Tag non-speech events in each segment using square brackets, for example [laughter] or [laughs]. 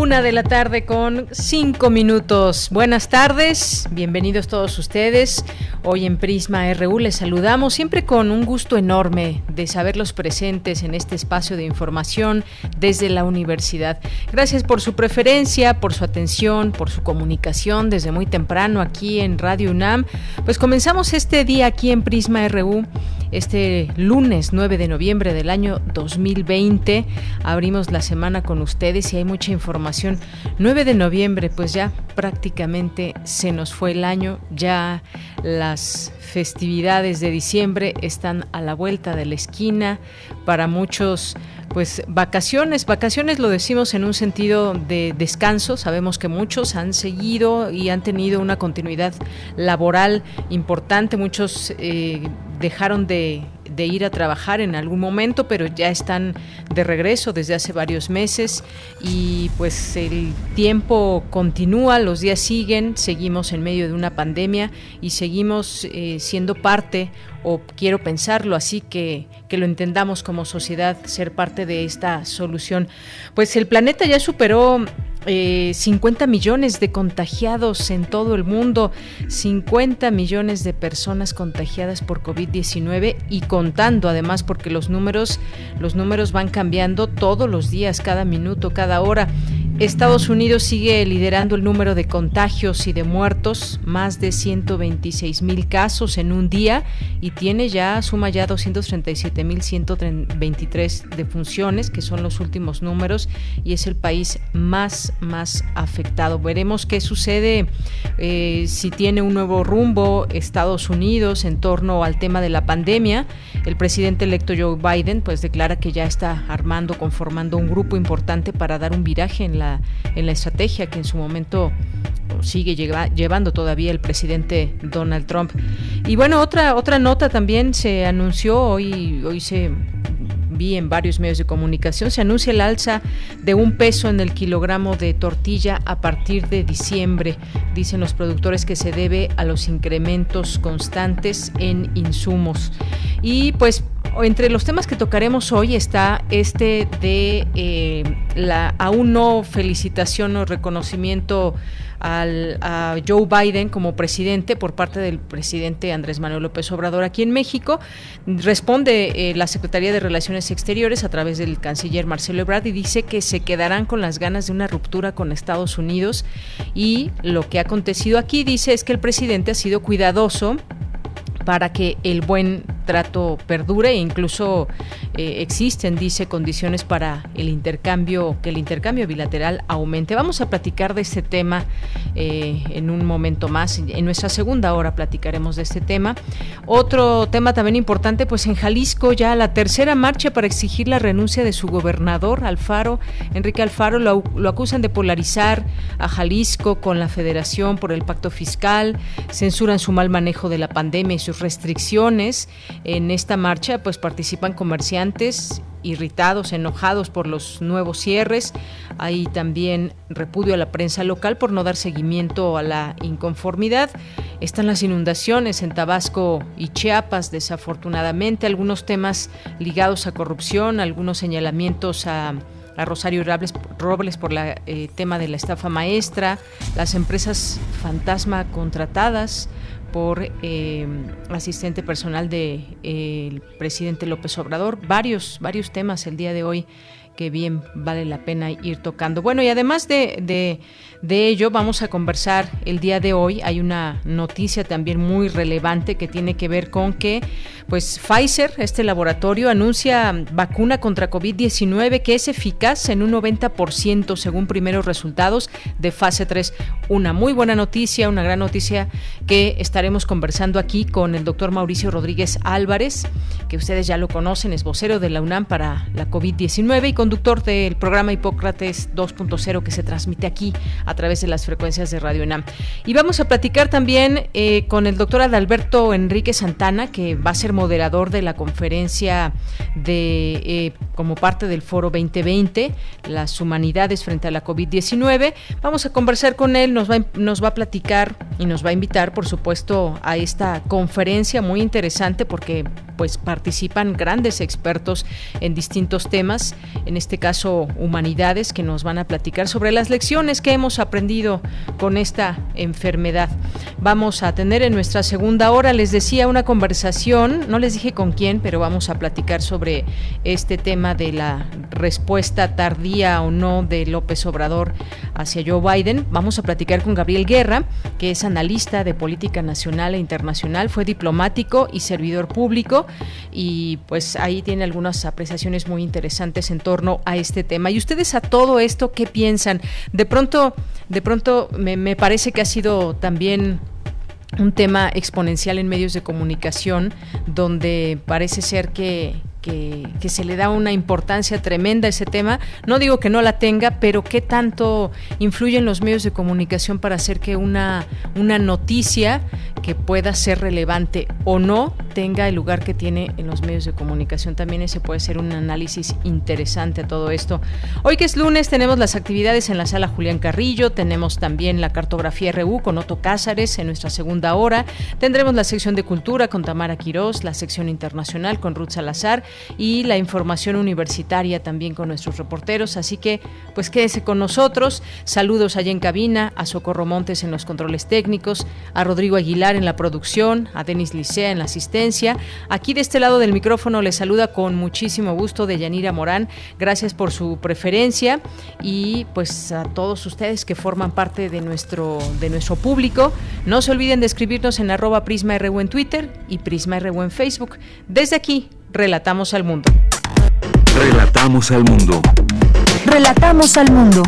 Una de la tarde con cinco minutos. Buenas tardes, bienvenidos todos ustedes. Hoy en Prisma RU les saludamos siempre con un gusto enorme de saberlos presentes en este espacio de información desde la universidad. Gracias por su preferencia, por su atención, por su comunicación desde muy temprano aquí en Radio UNAM. Pues comenzamos este día aquí en Prisma RU este lunes 9 de noviembre del año 2020. Abrimos la semana con ustedes y hay mucha información. 9 de noviembre, pues ya prácticamente se nos fue el año, ya las festividades de diciembre están a la vuelta de la esquina. Para muchos, pues vacaciones, vacaciones lo decimos en un sentido de descanso. Sabemos que muchos han seguido y han tenido una continuidad laboral importante. Muchos eh, dejaron de de ir a trabajar en algún momento, pero ya están de regreso desde hace varios meses y pues el tiempo continúa, los días siguen, seguimos en medio de una pandemia y seguimos eh, siendo parte o quiero pensarlo así que, que lo entendamos como sociedad, ser parte de esta solución. Pues el planeta ya superó 50 eh, millones de contagiados en todo el mundo, 50 millones de personas contagiadas por COVID-19 y contando además porque los números los números van cambiando todos los días, cada minuto, cada hora. Estados Unidos sigue liderando el número de contagios y de muertos, más de 126 mil casos en un día y tiene ya, suma ya 237 mil 123 defunciones, que son los últimos números, y es el país más, más afectado. Veremos qué sucede eh, si tiene un nuevo rumbo Estados Unidos en torno al tema de la pandemia. El presidente electo Joe Biden pues declara que ya está armando, conformando un grupo importante para dar un viraje en la en la estrategia que en su momento sigue llevando todavía el presidente Donald Trump. Y bueno, otra otra nota también se anunció hoy hoy se vi en varios medios de comunicación, se anuncia el alza de un peso en el kilogramo de tortilla a partir de diciembre. Dicen los productores que se debe a los incrementos constantes en insumos. Y pues entre los temas que tocaremos hoy está este de eh, la aún no felicitación o reconocimiento al, a Joe Biden como presidente por parte del presidente Andrés Manuel López Obrador aquí en México. Responde eh, la Secretaría de Relaciones Exteriores a través del canciller Marcelo Ebrard y dice que se quedarán con las ganas de una ruptura con Estados Unidos y lo que ha acontecido aquí dice es que el presidente ha sido cuidadoso para que el buen trato perdure e incluso eh, existen, dice, condiciones para el intercambio, que el intercambio bilateral aumente. Vamos a platicar de este tema eh, en un momento más. En nuestra segunda hora platicaremos de este tema. Otro tema también importante, pues en Jalisco ya la tercera marcha para exigir la renuncia de su gobernador, Alfaro, Enrique Alfaro, lo, lo acusan de polarizar a Jalisco con la federación por el pacto fiscal, censuran su mal manejo de la pandemia y sus restricciones en esta marcha pues participan comerciantes irritados, enojados por los nuevos cierres. Hay también repudio a la prensa local por no dar seguimiento a la inconformidad. Están las inundaciones en Tabasco y Chiapas, desafortunadamente, algunos temas ligados a corrupción, algunos señalamientos a Rosario Robles, por el eh, tema de la estafa maestra, las empresas fantasma contratadas, por eh, asistente personal del de, eh, presidente López Obrador. Varios, varios temas el día de hoy que bien vale la pena ir tocando. Bueno, y además de, de, ello, vamos a conversar el día de hoy. Hay una noticia también muy relevante que tiene que ver con que pues Pfizer, este laboratorio, anuncia vacuna contra COVID-19 que es eficaz en un 90% según primeros resultados de fase 3. Una muy buena noticia, una gran noticia que estaremos conversando aquí con el doctor Mauricio Rodríguez Álvarez, que ustedes ya lo conocen, es vocero de la UNAM para la COVID-19 y conductor del programa Hipócrates 2.0 que se transmite aquí a través de las frecuencias de Radio UNAM. Y vamos a platicar también eh, con el doctor Adalberto Enrique Santana, que va a ser moderador de la conferencia de eh, como parte del Foro 2020, las humanidades frente a la COVID-19. Vamos a conversar con él, nos va, nos va a platicar y nos va a invitar, por supuesto, a esta conferencia muy interesante porque pues participan grandes expertos en distintos temas, en este caso humanidades, que nos van a platicar sobre las lecciones que hemos aprendido con esta enfermedad. Vamos a tener en nuestra segunda hora, les decía, una conversación, no les dije con quién, pero vamos a platicar sobre este tema de la respuesta tardía o no de López Obrador hacia Joe Biden. Vamos a platicar con Gabriel Guerra, que es analista de política nacional e internacional, fue diplomático y servidor público y pues ahí tiene algunas apreciaciones muy interesantes en torno a este tema. Y ustedes a todo esto, ¿qué piensan? De pronto, de pronto me, me parece que ha sido también un tema exponencial en medios de comunicación donde parece ser que, que, se le da una importancia tremenda a ese tema. No digo que no la tenga, pero qué tanto influyen los medios de comunicación para hacer que una, una noticia que pueda ser relevante o no tenga el lugar que tiene en los medios de comunicación. También ese puede ser un análisis interesante a todo esto. Hoy que es lunes tenemos las actividades en la sala Julián Carrillo, tenemos también la cartografía RU con Otto Cázares en nuestra segunda hora, tendremos la sección de cultura con Tamara Quirós, la sección internacional con Ruth Salazar y la información universitaria también con nuestros reporteros. Así que, pues quédese con nosotros. Saludos allá en cabina, a Socorro Montes en los controles técnicos, a Rodrigo Aguilar en la producción, a Denis Licea en la asistencia. Aquí de este lado del micrófono le saluda con muchísimo gusto de Yanira Morán. Gracias por su preferencia y pues a todos ustedes que forman parte de nuestro, de nuestro público. No se olviden de escribirnos en arroba Prisma en Twitter y Prisma en Facebook. Desde aquí, Relatamos al mundo. Relatamos al mundo. Relatamos al mundo.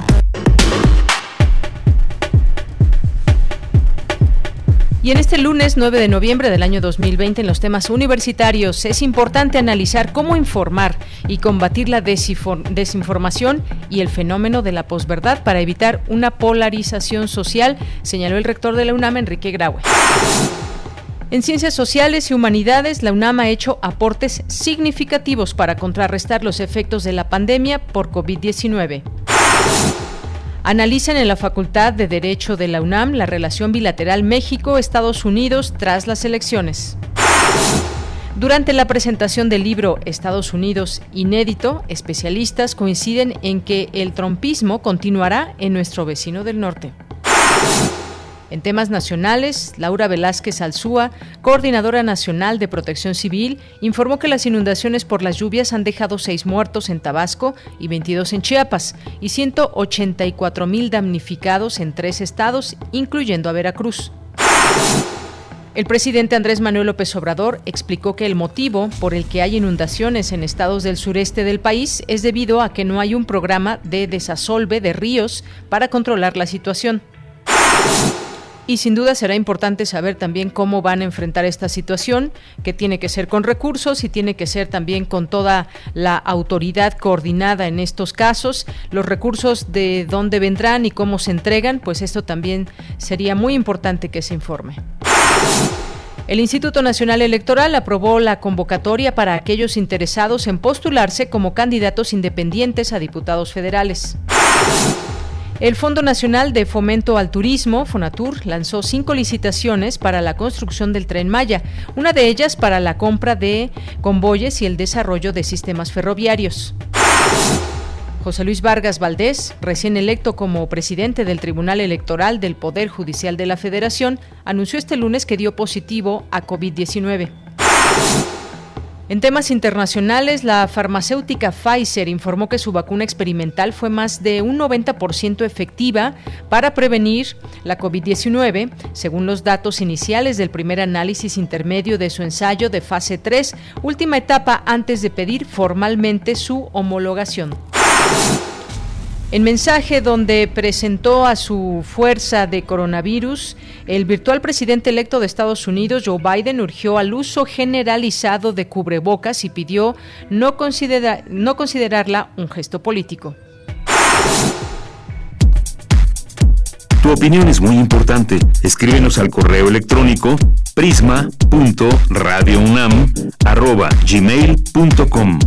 Y en este lunes 9 de noviembre del año 2020 en los temas universitarios es importante analizar cómo informar y combatir la desinformación y el fenómeno de la posverdad para evitar una polarización social, señaló el rector de la UNAM, Enrique Graue. En ciencias sociales y humanidades, la UNAM ha hecho aportes significativos para contrarrestar los efectos de la pandemia por COVID-19. Analizan en la Facultad de Derecho de la UNAM la relación bilateral México-Estados Unidos tras las elecciones. Durante la presentación del libro Estados Unidos inédito, especialistas coinciden en que el trompismo continuará en nuestro vecino del norte. En temas nacionales, Laura Velázquez Alzúa, coordinadora nacional de protección civil, informó que las inundaciones por las lluvias han dejado seis muertos en Tabasco y 22 en Chiapas y 184 mil damnificados en tres estados, incluyendo a Veracruz. El presidente Andrés Manuel López Obrador explicó que el motivo por el que hay inundaciones en estados del sureste del país es debido a que no hay un programa de desasolve de ríos para controlar la situación. Y sin duda será importante saber también cómo van a enfrentar esta situación, que tiene que ser con recursos y tiene que ser también con toda la autoridad coordinada en estos casos. Los recursos de dónde vendrán y cómo se entregan, pues esto también sería muy importante que se informe. El Instituto Nacional Electoral aprobó la convocatoria para aquellos interesados en postularse como candidatos independientes a diputados federales. El Fondo Nacional de Fomento al Turismo, Fonatur, lanzó cinco licitaciones para la construcción del tren Maya, una de ellas para la compra de convoyes y el desarrollo de sistemas ferroviarios. José Luis Vargas Valdés, recién electo como presidente del Tribunal Electoral del Poder Judicial de la Federación, anunció este lunes que dio positivo a COVID-19. En temas internacionales, la farmacéutica Pfizer informó que su vacuna experimental fue más de un 90% efectiva para prevenir la COVID-19, según los datos iniciales del primer análisis intermedio de su ensayo de fase 3, última etapa antes de pedir formalmente su homologación. En mensaje donde presentó a su fuerza de coronavirus, el virtual presidente electo de Estados Unidos, Joe Biden, urgió al uso generalizado de cubrebocas y pidió no, no considerarla un gesto político. Tu opinión es muy importante. Escríbenos al correo electrónico prisma.radiounam@gmail.com.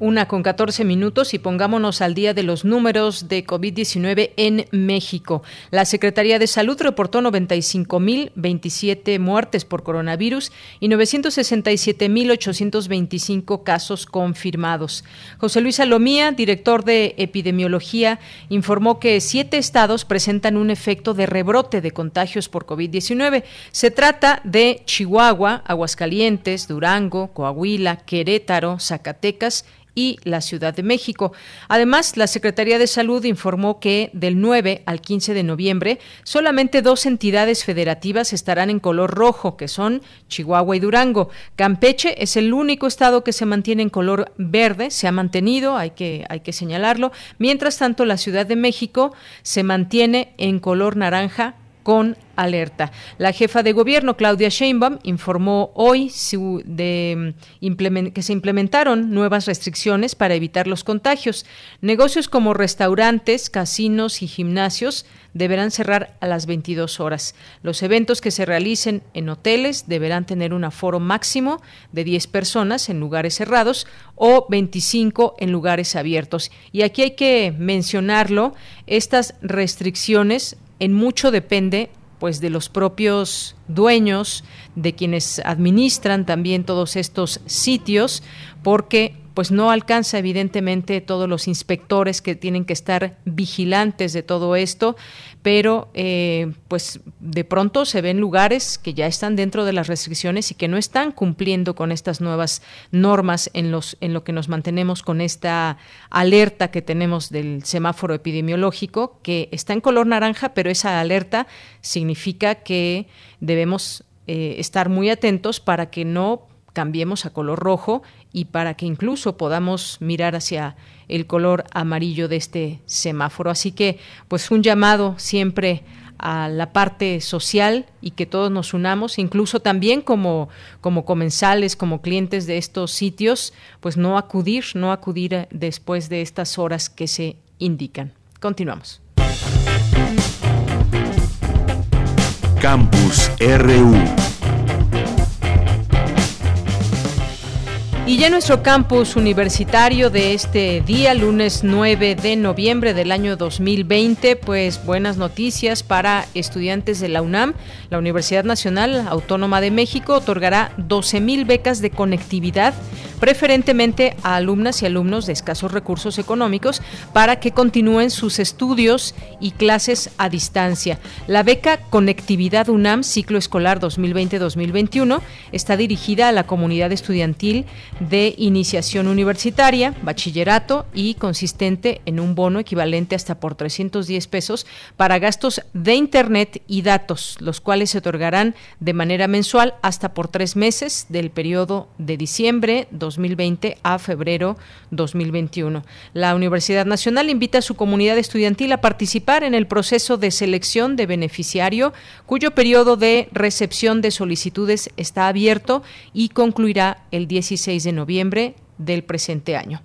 Una con 14 minutos y pongámonos al día de los números de COVID-19 en México. La Secretaría de Salud reportó 95.027 muertes por coronavirus y 967.825 casos confirmados. José Luis Salomía, director de epidemiología, informó que siete estados presentan un efecto de rebrote de contagios por COVID-19. Se trata de Chihuahua, Aguascalientes, Durango, Coahuila, Querétaro, Zacatecas y la Ciudad de México. Además, la Secretaría de Salud informó que del 9 al 15 de noviembre solamente dos entidades federativas estarán en color rojo, que son Chihuahua y Durango. Campeche es el único estado que se mantiene en color verde, se ha mantenido, hay que, hay que señalarlo. Mientras tanto, la Ciudad de México se mantiene en color naranja con alerta. La jefa de gobierno, Claudia Sheinbaum, informó hoy de, que se implementaron nuevas restricciones para evitar los contagios. Negocios como restaurantes, casinos y gimnasios deberán cerrar a las 22 horas. Los eventos que se realicen en hoteles deberán tener un aforo máximo de 10 personas en lugares cerrados o 25 en lugares abiertos. Y aquí hay que mencionarlo, estas restricciones en mucho depende pues de los propios dueños, de quienes administran también todos estos sitios, porque pues no alcanza evidentemente todos los inspectores que tienen que estar vigilantes de todo esto, pero eh, pues de pronto se ven lugares que ya están dentro de las restricciones y que no están cumpliendo con estas nuevas normas en los en lo que nos mantenemos con esta alerta que tenemos del semáforo epidemiológico que está en color naranja, pero esa alerta significa que debemos eh, estar muy atentos para que no cambiemos a color rojo y para que incluso podamos mirar hacia el color amarillo de este semáforo. Así que, pues un llamado siempre a la parte social y que todos nos unamos, incluso también como, como comensales, como clientes de estos sitios, pues no acudir, no acudir después de estas horas que se indican. Continuamos. Campus RU. Y ya nuestro campus universitario de este día, lunes 9 de noviembre del año 2020, pues buenas noticias para estudiantes de la UNAM. La Universidad Nacional Autónoma de México otorgará 12 mil becas de conectividad, preferentemente a alumnas y alumnos de escasos recursos económicos, para que continúen sus estudios y clases a distancia. La beca Conectividad UNAM Ciclo Escolar 2020-2021 está dirigida a la comunidad estudiantil de iniciación universitaria, bachillerato y consistente en un bono equivalente hasta por 310 pesos para gastos de Internet y datos, los cuales se otorgarán de manera mensual hasta por tres meses del periodo de diciembre 2020 a febrero 2021. La Universidad Nacional invita a su comunidad estudiantil a participar en el proceso de selección de beneficiario, cuyo periodo de recepción de solicitudes está abierto y concluirá el 16 de noviembre del presente año.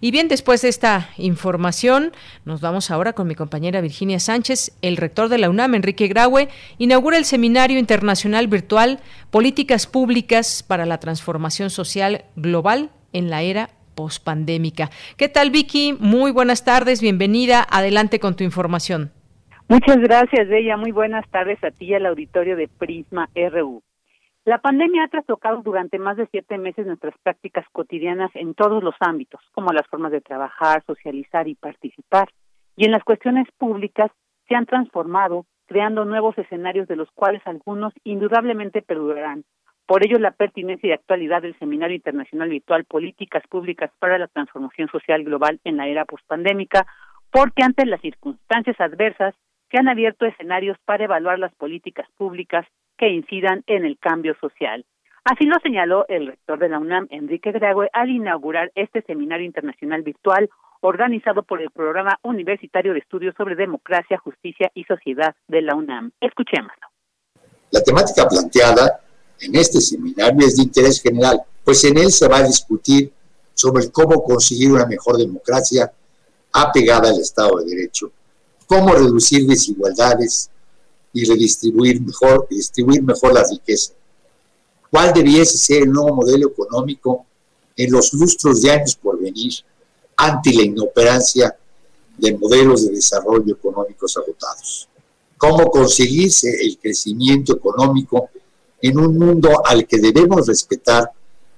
Y bien, después de esta información, nos vamos ahora con mi compañera Virginia Sánchez. El rector de la UNAM, Enrique Graue, inaugura el Seminario Internacional Virtual Políticas Públicas para la Transformación Social Global en la Era Postpandémica. ¿Qué tal, Vicky? Muy buenas tardes, bienvenida. Adelante con tu información. Muchas gracias, Bella. Muy buenas tardes a ti y al auditorio de Prisma RU. La pandemia ha trastocado durante más de siete meses nuestras prácticas cotidianas en todos los ámbitos, como las formas de trabajar, socializar y participar. Y en las cuestiones públicas se han transformado creando nuevos escenarios de los cuales algunos indudablemente perdurarán. Por ello, la pertinencia y actualidad del Seminario Internacional Virtual Políticas Públicas para la Transformación Social Global en la era postpandémica, porque ante las circunstancias adversas se han abierto escenarios para evaluar las políticas públicas que incidan en el cambio social. Así lo señaló el rector de la UNAM, Enrique Graue, al inaugurar este seminario internacional virtual organizado por el Programa Universitario de Estudios sobre Democracia, Justicia y Sociedad de la UNAM. Escuchémoslo. La temática planteada en este seminario es de interés general, pues en él se va a discutir sobre cómo conseguir una mejor democracia apegada al Estado de Derecho, cómo reducir desigualdades y redistribuir mejor, distribuir mejor la riqueza, cuál debiese ser el nuevo modelo económico en los lustros de años por venir ante la inoperancia de modelos de desarrollo económicos agotados. Cómo conseguirse el crecimiento económico en un mundo al que debemos respetar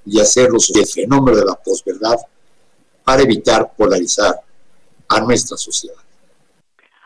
y hacerlos el fenómeno de la posverdad para evitar polarizar a nuestra sociedad.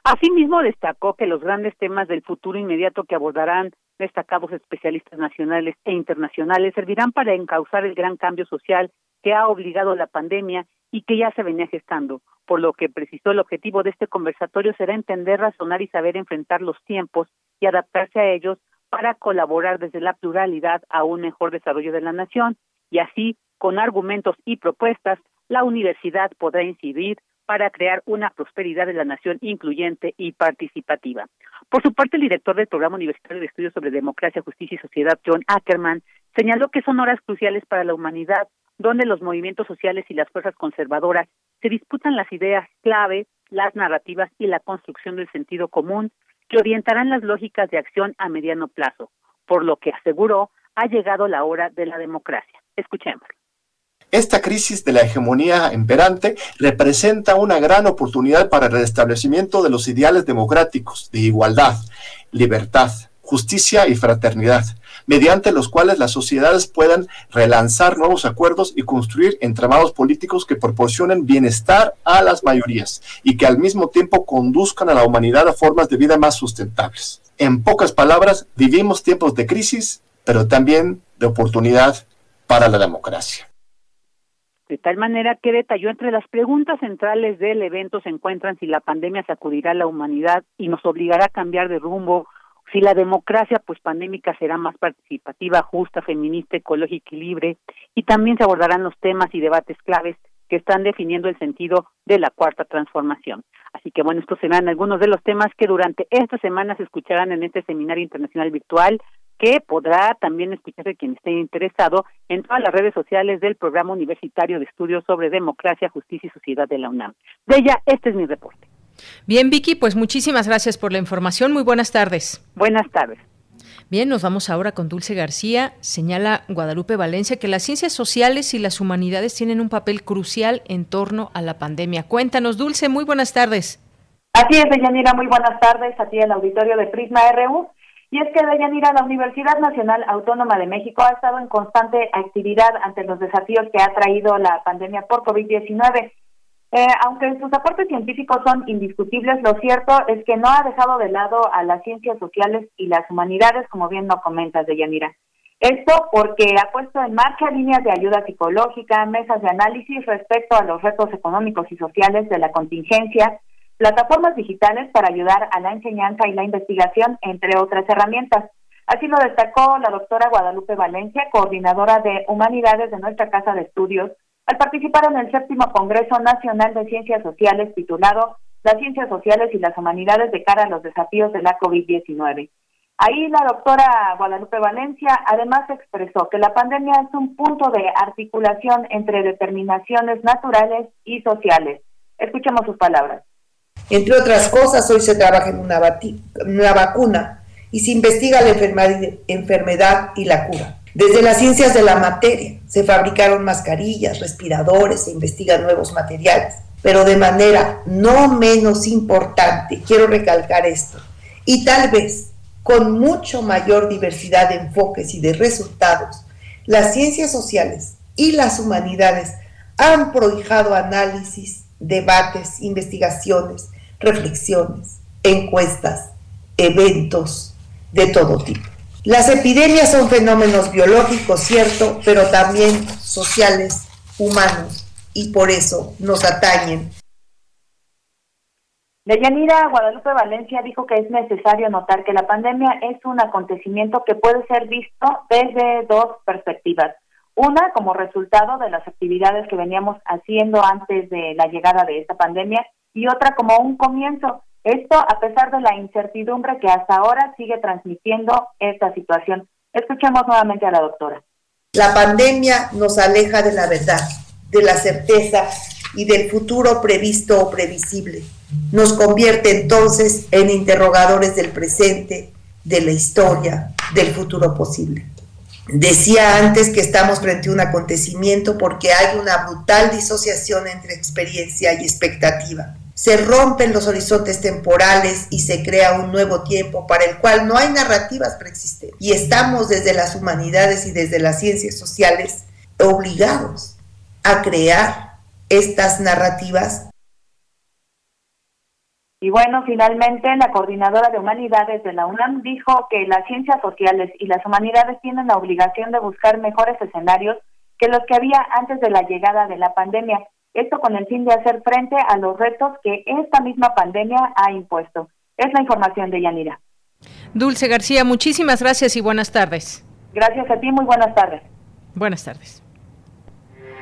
Asimismo, destacó que los grandes temas del futuro inmediato que abordarán destacados especialistas nacionales e internacionales servirán para encauzar el gran cambio social que ha obligado la pandemia y que ya se venía gestando, por lo que precisó el objetivo de este conversatorio será entender, razonar y saber enfrentar los tiempos y adaptarse a ellos para colaborar desde la pluralidad a un mejor desarrollo de la nación. Y así, con argumentos y propuestas, la universidad podrá incidir para crear una prosperidad de la nación incluyente y participativa. Por su parte, el director del Programa Universitario de Estudios sobre Democracia, Justicia y Sociedad, John Ackerman, señaló que son horas cruciales para la humanidad, donde los movimientos sociales y las fuerzas conservadoras se disputan las ideas clave, las narrativas y la construcción del sentido común que orientarán las lógicas de acción a mediano plazo, por lo que aseguró ha llegado la hora de la democracia. Escuchemos. Esta crisis de la hegemonía imperante representa una gran oportunidad para el restablecimiento de los ideales democráticos de igualdad, libertad, justicia y fraternidad, mediante los cuales las sociedades puedan relanzar nuevos acuerdos y construir entramados políticos que proporcionen bienestar a las mayorías y que al mismo tiempo conduzcan a la humanidad a formas de vida más sustentables. En pocas palabras, vivimos tiempos de crisis, pero también de oportunidad para la democracia. De tal manera que detalló entre las preguntas centrales del evento se encuentran si la pandemia sacudirá a la humanidad y nos obligará a cambiar de rumbo si la democracia pues pandémica será más participativa, justa, feminista, ecológica y libre, y también se abordarán los temas y debates claves que están definiendo el sentido de la cuarta transformación. Así que bueno, estos serán algunos de los temas que durante esta semana se escucharán en este seminario internacional virtual que podrá también escucharse quien esté interesado en todas las redes sociales del Programa Universitario de Estudios sobre Democracia, Justicia y Sociedad de la UNAM. De ella, este es mi reporte. Bien, Vicky, pues muchísimas gracias por la información. Muy buenas tardes. Buenas tardes. Bien, nos vamos ahora con Dulce García. Señala Guadalupe Valencia que las ciencias sociales y las humanidades tienen un papel crucial en torno a la pandemia. Cuéntanos, Dulce, muy buenas tardes. Así es, Deyanira, muy buenas tardes a ti el auditorio de Prisma RU. Y es que Deyanira, la Universidad Nacional Autónoma de México ha estado en constante actividad ante los desafíos que ha traído la pandemia por COVID-19. Eh, aunque sus aportes científicos son indiscutibles, lo cierto es que no ha dejado de lado a las ciencias sociales y las humanidades, como bien lo comentas, Deyanira. Esto porque ha puesto en marcha líneas de ayuda psicológica, mesas de análisis respecto a los retos económicos y sociales de la contingencia, plataformas digitales para ayudar a la enseñanza y la investigación, entre otras herramientas. Así lo destacó la doctora Guadalupe Valencia, coordinadora de Humanidades de nuestra Casa de Estudios, al participar en el séptimo Congreso Nacional de Ciencias Sociales titulado Las Ciencias Sociales y las Humanidades de cara a los desafíos de la COVID-19. Ahí la doctora Guadalupe Valencia además expresó que la pandemia es un punto de articulación entre determinaciones naturales y sociales. Escuchemos sus palabras. Entre otras cosas, hoy se trabaja en una, una vacuna y se investiga la enfermedad y la cura. Desde las ciencias de la materia se fabricaron mascarillas, respiradores, se investigan nuevos materiales, pero de manera no menos importante, quiero recalcar esto, y tal vez con mucho mayor diversidad de enfoques y de resultados, las ciencias sociales y las humanidades han prohijado análisis, debates, investigaciones, reflexiones, encuestas eventos de todo tipo. Las epidemias son fenómenos biológicos, cierto, pero también sociales, humanos, y por eso nos atañen. Deyanira Guadalupe Valencia dijo que es necesario notar que la pandemia es un acontecimiento que puede ser visto desde dos perspectivas. Una, como resultado de las actividades que veníamos haciendo antes de la llegada de esta pandemia, y otra como un comienzo. Esto a pesar de la incertidumbre que hasta ahora sigue transmitiendo esta situación. Escuchemos nuevamente a la doctora. La pandemia nos aleja de la verdad, de la certeza y del futuro previsto o previsible. Nos convierte entonces en interrogadores del presente, de la historia, del futuro posible. Decía antes que estamos frente a un acontecimiento porque hay una brutal disociación entre experiencia y expectativa se rompen los horizontes temporales y se crea un nuevo tiempo para el cual no hay narrativas preexistentes. Y estamos desde las humanidades y desde las ciencias sociales obligados a crear estas narrativas. Y bueno, finalmente la coordinadora de humanidades de la UNAM dijo que las ciencias sociales y las humanidades tienen la obligación de buscar mejores escenarios que los que había antes de la llegada de la pandemia esto con el fin de hacer frente a los retos que esta misma pandemia ha impuesto. Es la información de Yanira. Dulce García, muchísimas gracias y buenas tardes. Gracias a ti, muy buenas tardes. Buenas tardes.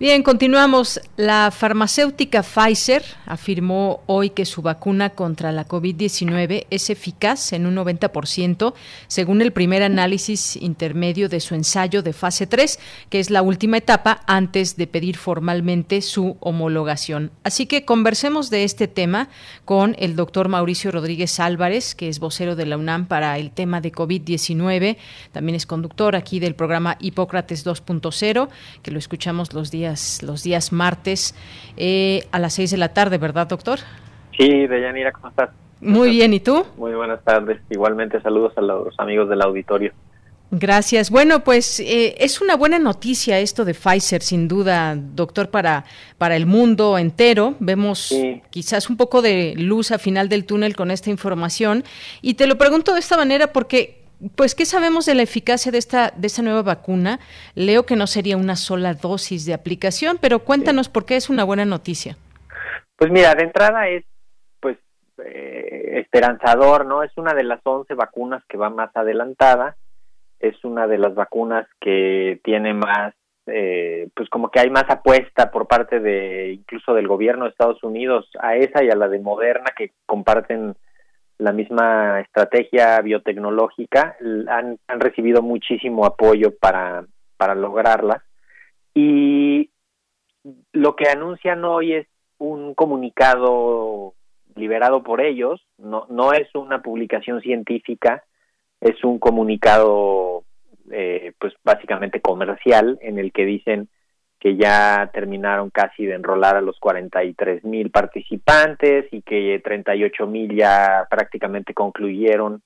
Bien, continuamos. La farmacéutica Pfizer afirmó hoy que su vacuna contra la COVID-19 es eficaz en un 90%, según el primer análisis intermedio de su ensayo de fase 3, que es la última etapa antes de pedir formalmente su homologación. Así que conversemos de este tema con el doctor Mauricio Rodríguez Álvarez, que es vocero de la UNAM para el tema de COVID-19. También es conductor aquí del programa Hipócrates 2.0, que lo escuchamos los días los días martes eh, a las 6 de la tarde, ¿verdad, doctor? Sí, Deyanira, ¿cómo estás? Muy bien, ¿y tú? Muy buenas tardes. Igualmente saludos a los amigos del auditorio. Gracias. Bueno, pues eh, es una buena noticia esto de Pfizer, sin duda, doctor, para, para el mundo entero. Vemos quizás un poco de luz al final del túnel con esta información. Y te lo pregunto de esta manera porque pues, ¿qué sabemos de la eficacia de esta, de esta nueva vacuna? Leo que no sería una sola dosis de aplicación, pero cuéntanos por qué es una buena noticia. Pues mira, de entrada es, pues, eh, esperanzador, ¿no? Es una de las 11 vacunas que va más adelantada, es una de las vacunas que tiene más, eh, pues como que hay más apuesta por parte de, incluso del gobierno de Estados Unidos a esa y a la de Moderna que comparten la misma estrategia biotecnológica, han, recibido muchísimo apoyo para, para lograrla. Y lo que anuncian hoy es un comunicado liberado por ellos, no, no es una publicación científica, es un comunicado eh, pues básicamente comercial en el que dicen que ya terminaron casi de enrolar a los 43 mil participantes y que 38 mil ya prácticamente concluyeron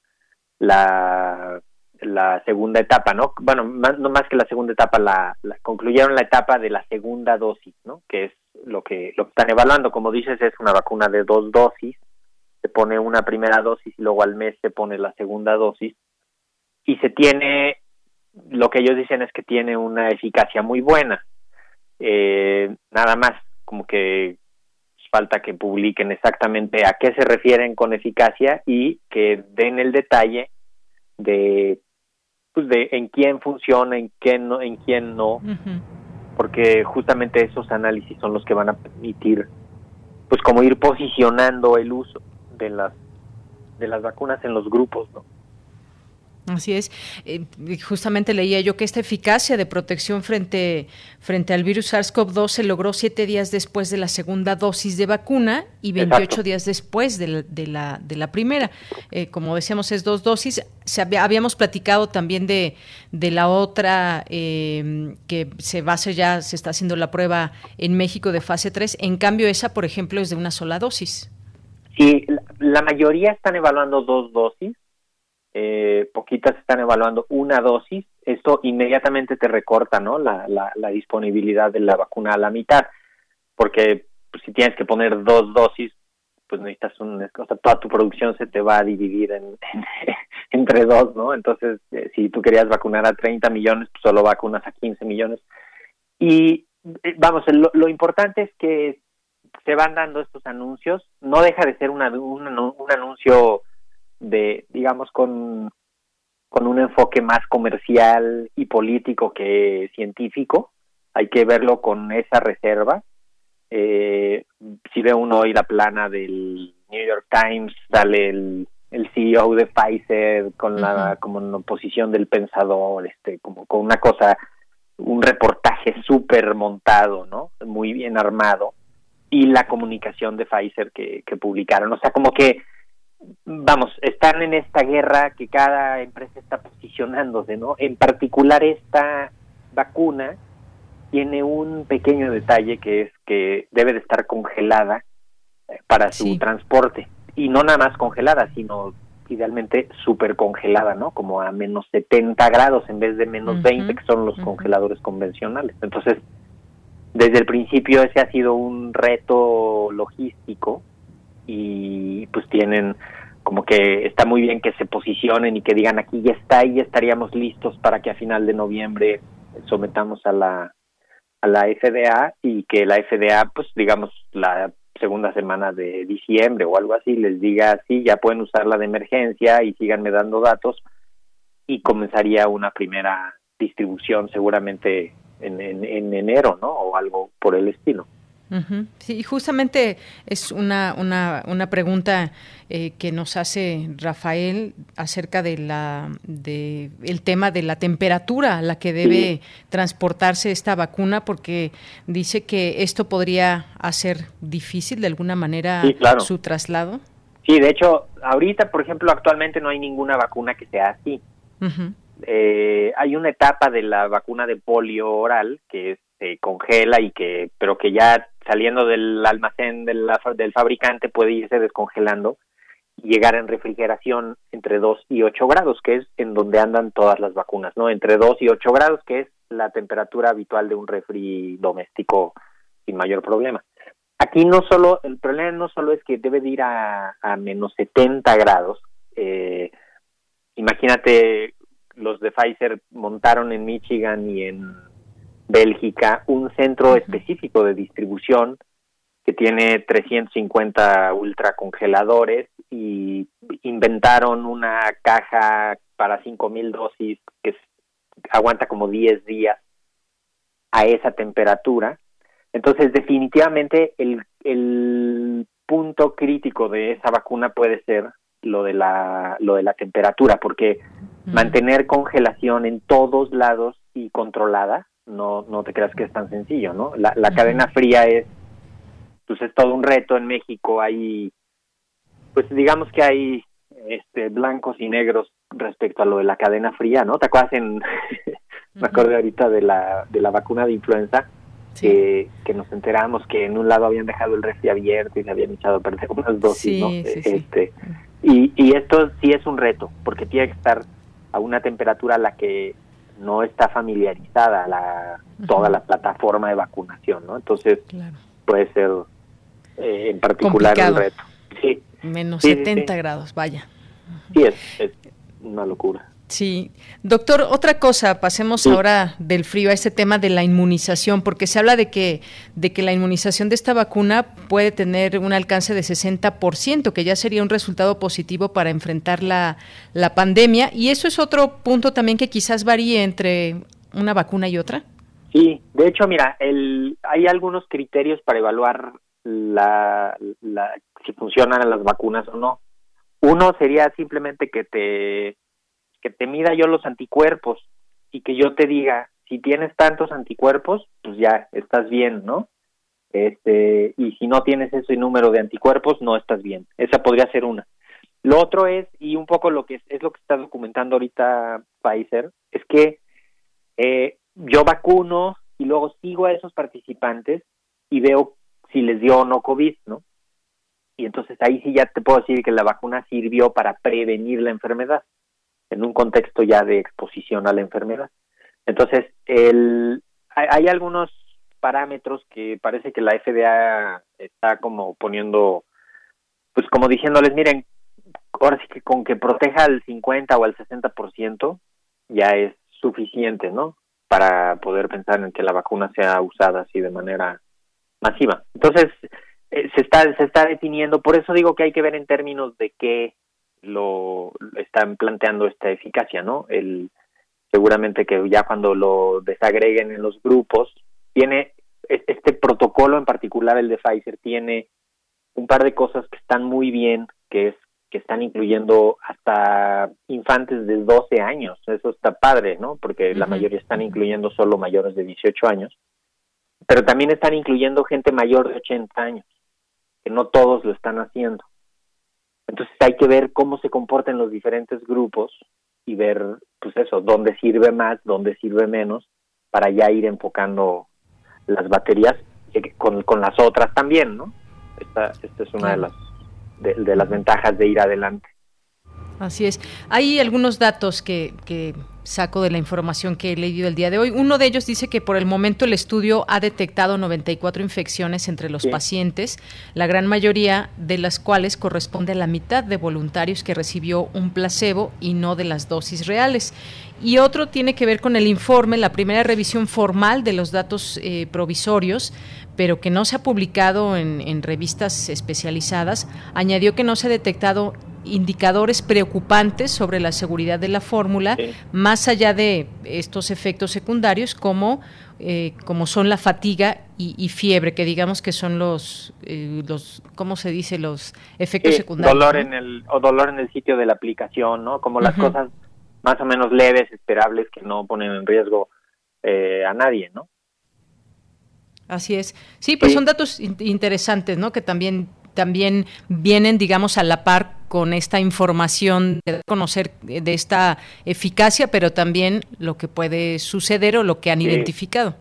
la, la segunda etapa, ¿no? Bueno, más, no más que la segunda etapa, la, concluyeron la etapa de la segunda dosis, ¿no? Que es lo que, lo que están evaluando. Como dices, es una vacuna de dos dosis. Se pone una primera dosis y luego al mes se pone la segunda dosis. Y se tiene, lo que ellos dicen es que tiene una eficacia muy buena eh, nada más como que falta que publiquen exactamente a qué se refieren con eficacia y que den el detalle de pues de en quién funciona, en quién no, en quién no, porque justamente esos análisis son los que van a permitir pues como ir posicionando el uso de las de las vacunas en los grupos, ¿no? Así es. Eh, justamente leía yo que esta eficacia de protección frente, frente al virus SARS-CoV-2 se logró siete días después de la segunda dosis de vacuna y 28 días después de la, de la, de la primera. Eh, como decíamos, es dos dosis. Se habíamos platicado también de, de la otra em, que se va a hacer ya, se está haciendo la prueba en México de fase 3. En cambio, esa, por ejemplo, es de una sola dosis. Sí, la mayoría están evaluando dos dosis eh, poquitas están evaluando una dosis, esto inmediatamente te recorta ¿no? la, disponibilidad de la vacuna a la mitad, porque pues, si tienes que poner dos dosis, pues necesitas un, o sea, toda tu producción se te va a dividir en, [laughs] entre dos, ¿no? Entonces, eh, si tú querías vacunar a 30 millones, pues solo vacunas a 15 millones. Y eh, vamos, lo, lo importante es que se van dando estos anuncios, no deja de ser un anuncio de, digamos, con, con un enfoque más comercial y político que científico. Hay que verlo con esa reserva. Eh, si ve uno hoy la plana del New York Times, sale el, el CEO de Pfizer con la como en posición del pensador, este, como con una cosa, un reportaje súper montado, ¿no? Muy bien armado y la comunicación de Pfizer que, que publicaron. O sea, como que vamos, están en esta guerra que cada empresa está posicionándose, ¿no? En particular esta vacuna tiene un pequeño detalle que es que debe de estar congelada eh, para su transporte y no nada más congelada, sino idealmente súper congelada, ¿no? Como a menos 70 grados en vez de menos 20 que son los congeladores convencionales. Entonces, desde el principio ese ha sido un reto logístico y pues tienen como que está muy bien que se posicionen y que digan aquí ya está y ya estaríamos listos para que a final de noviembre sometamos a la a la FDA y que la FDA pues digamos la segunda semana de diciembre o algo así les diga sí ya pueden usarla de emergencia y síganme dando datos y comenzaría una primera distribución seguramente en, en enero no o algo por el estilo Sí, justamente es una, una, una pregunta eh, que nos hace Rafael acerca de la de el tema de la temperatura a la que debe transportarse esta vacuna, porque dice que esto podría hacer difícil de alguna manera su traslado. Sí, de hecho, ahorita, por ejemplo, actualmente no hay ninguna vacuna que sea así. Eh, hay una etapa de la vacuna de polio oral que se congela y que, pero que ya saliendo del almacén del, fabricante puede irse descongelando y llegar en refrigeración entre 2 y 8 grados, que es en donde andan todas las vacunas, ¿no? Entre 2 y 8 grados, que es la temperatura habitual de un refri doméstico sin mayor problema. Aquí no solo, el problema no solo es que debe de ir a, a menos 70 grados. Eh, imagínate, los de Pfizer montaron en Michigan y en Bélgica un centro específico de distribución que tiene 350 ultracongeladores y inventaron una caja para 5000 dosis que aguanta como 10 días a esa temperatura. Entonces, definitivamente el, el punto crítico de esa vacuna puede ser lo de la lo de la temperatura, porque mantener congelación en todos lados y controlada no, no te creas que es tan sencillo, ¿no? La, la cadena fría es, pues es todo un reto en México, hay, pues digamos que hay este, blancos y negros respecto a lo de la cadena fría, ¿no? ¿Te acuerdas en, [laughs] me acuerdo ahorita de la, de la vacuna de influenza? Que, que, nos enteramos que en un lado habían dejado el refri abierto y se habían echado a perder unas dosis, ¿no? este, y, y esto sí es un reto, porque tiene que estar a una temperatura a la que no está familiarizada la, toda la plataforma de vacunación, ¿no? Entonces puede ser eh, en particular el reto. Sí. Menos 70 grados, vaya. Sí, es, es una locura. Sí, doctor, otra cosa, pasemos ahora del frío a este tema de la inmunización, porque se habla de que, de que la inmunización de esta vacuna puede tener un alcance de 60%, que ya sería un resultado positivo para enfrentar la, la pandemia, y eso es otro punto también que quizás varíe entre una vacuna y otra. Sí, de hecho, mira, el, hay algunos criterios para evaluar la, la, si funcionan las vacunas o no. Uno sería simplemente que te que te mida yo los anticuerpos y que yo te diga, si tienes tantos anticuerpos, pues ya estás bien, ¿no? Este, y si no tienes ese número de anticuerpos, no estás bien. Esa podría ser una. Lo otro es, y un poco lo que es, lo que está documentando ahorita Pfizer, es que eh, yo vacuno y luego sigo a esos participantes y veo si les dio o no COVID, ¿no? Y entonces ahí sí ya te puedo decir que la vacuna sirvió para prevenir la enfermedad. En un contexto ya de exposición a la enfermedad. Entonces, el, hay, algunos parámetros que parece que la FDA está como poniendo, pues como diciéndoles, miren, ahora sí que con que proteja al 50 o al 60% ya es suficiente, ¿no? Para poder pensar en que la vacuna sea usada así de manera masiva. Entonces, eh, se está se está definiendo, por eso digo que hay que ver en términos de qué lo están planteando esta eficacia, ¿no? El seguramente que ya cuando lo desagreguen en los grupos tiene este protocolo en particular el de Pfizer tiene un par de cosas que están muy bien, que es que están incluyendo hasta infantes de 12 años. Eso está padre, ¿no? Porque la mayoría están incluyendo solo mayores de 18 años. Pero también están incluyendo gente mayor de 80 años, que no todos lo están haciendo. Entonces hay que ver cómo se comportan los diferentes grupos y ver, pues eso, dónde sirve más, dónde sirve menos, para ya ir enfocando las baterías eh, con, con las otras también, ¿no? Esta, esta es una de las de, las ventajas de ir adelante. Así es. Hay algunos datos que, que saco de la información que he leído el día de hoy. Uno de ellos dice que por el momento el estudio ha detectado 94 infecciones entre los pacientes, la gran mayoría de las cuales corresponde a la mitad de voluntarios que recibió un placebo y no de las dosis reales. Y otro tiene que ver con el informe, la primera revisión formal de los datos eh, provisorios, pero que no se ha publicado en, en revistas especializadas, añadió que no se ha detectado indicadores preocupantes sobre la seguridad de la fórmula, más allá de estos efectos secundarios como, eh, como son la fatiga y, fiebre, que digamos que son los, eh, los ¿cómo se dice? Los efectos secundarios. Dolor en el, o dolor en el sitio de la aplicación, ¿no? Como las cosas más o menos leves, esperables, que no ponen en riesgo eh, a nadie, ¿no? Así es. Sí, pues son datos interesantes, ¿no? Que también también vienen, digamos, a la par con esta información de conocer de esta eficacia, pero también lo que puede suceder o lo que han identificado.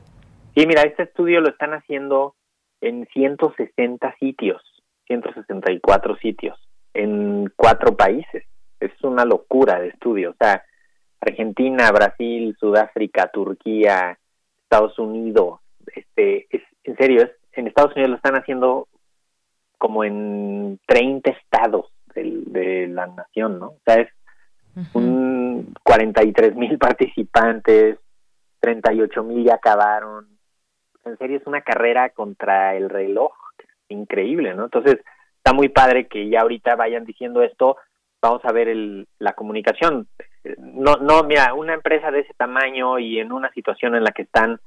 Sí, mira, este estudio lo están haciendo en 160 sitios, 164 sitios, en cuatro países. Es una locura de estudio. O sea, Argentina, Brasil, Sudáfrica, Turquía, Estados Unidos. Este, es, en serio, es, en Estados Unidos lo están haciendo como en 30 estados de, la nación, ¿no? O sea, es un 43 mil participantes, 38 mil ya acabaron. En serio, es una carrera contra el reloj, increíble, ¿no? Entonces, está muy padre que ya ahorita vayan diciendo esto, vamos a ver el, la comunicación. No, no, mira, una empresa de ese tamaño y en una situación en la que están,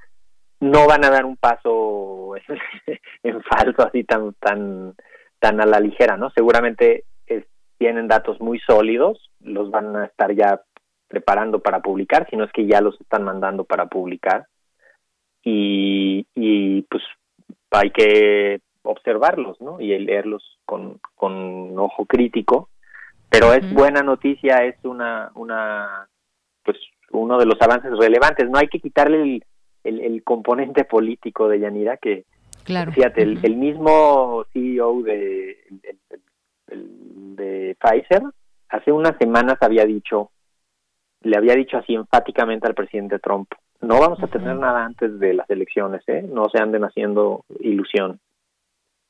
no van a dar un paso [laughs] en falso así tan tan tan a la ligera, ¿no? Seguramente tienen datos muy sólidos, los van a estar ya preparando para publicar, si no es que ya los están mandando para publicar y, y pues hay que observarlos, ¿no? Y leerlos con, con ojo crítico, pero es buena noticia, es una una pues uno de los avances relevantes. No hay que quitarle el, el, componente político de Yanira, que claro. fíjate, el, mismo CEO de, de Pfizer hace unas semanas había dicho, le había dicho así enfáticamente al presidente Trump, no vamos a tener nada antes de las elecciones, ¿eh? no se anden haciendo ilusión.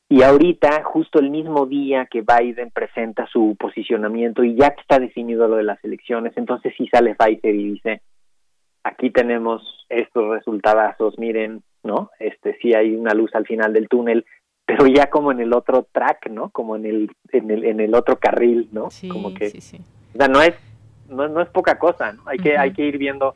Y ahorita, justo el mismo día que Biden presenta su posicionamiento y ya que está definido lo de las elecciones, entonces sí sale Pfizer y dice, aquí tenemos estos resultados, miren, ¿no? Este sí hay una luz al final del túnel, pero ya como en el otro track, ¿no? Como en el en el, en el otro carril, ¿no? Sí, como que sí, sí. O sea, no es no, no es poca cosa, ¿no? Hay que hay que ir viendo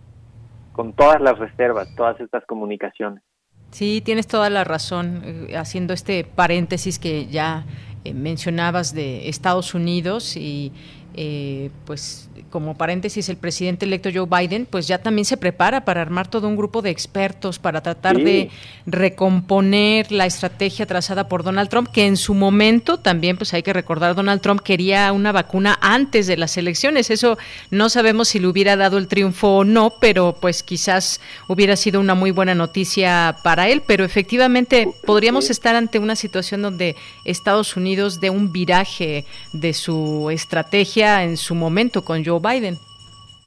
con todas las reservas, todas estas comunicaciones. Sí, tienes toda la razón, eh, haciendo este paréntesis que ya eh, mencionabas de Estados Unidos y eh, pues como paréntesis, el presidente electo Joe Biden, pues ya también se prepara para armar todo un grupo de expertos para tratar de recomponer la estrategia trazada por Donald Trump, que en su momento también, pues hay que recordar, Donald Trump quería una vacuna antes de las elecciones. Eso no sabemos si le hubiera dado el triunfo o no, pero pues quizás hubiera sido una muy buena noticia para él. Pero efectivamente podríamos estar ante una situación donde Estados Unidos dé un viraje de su estrategia en su momento con Joe Biden.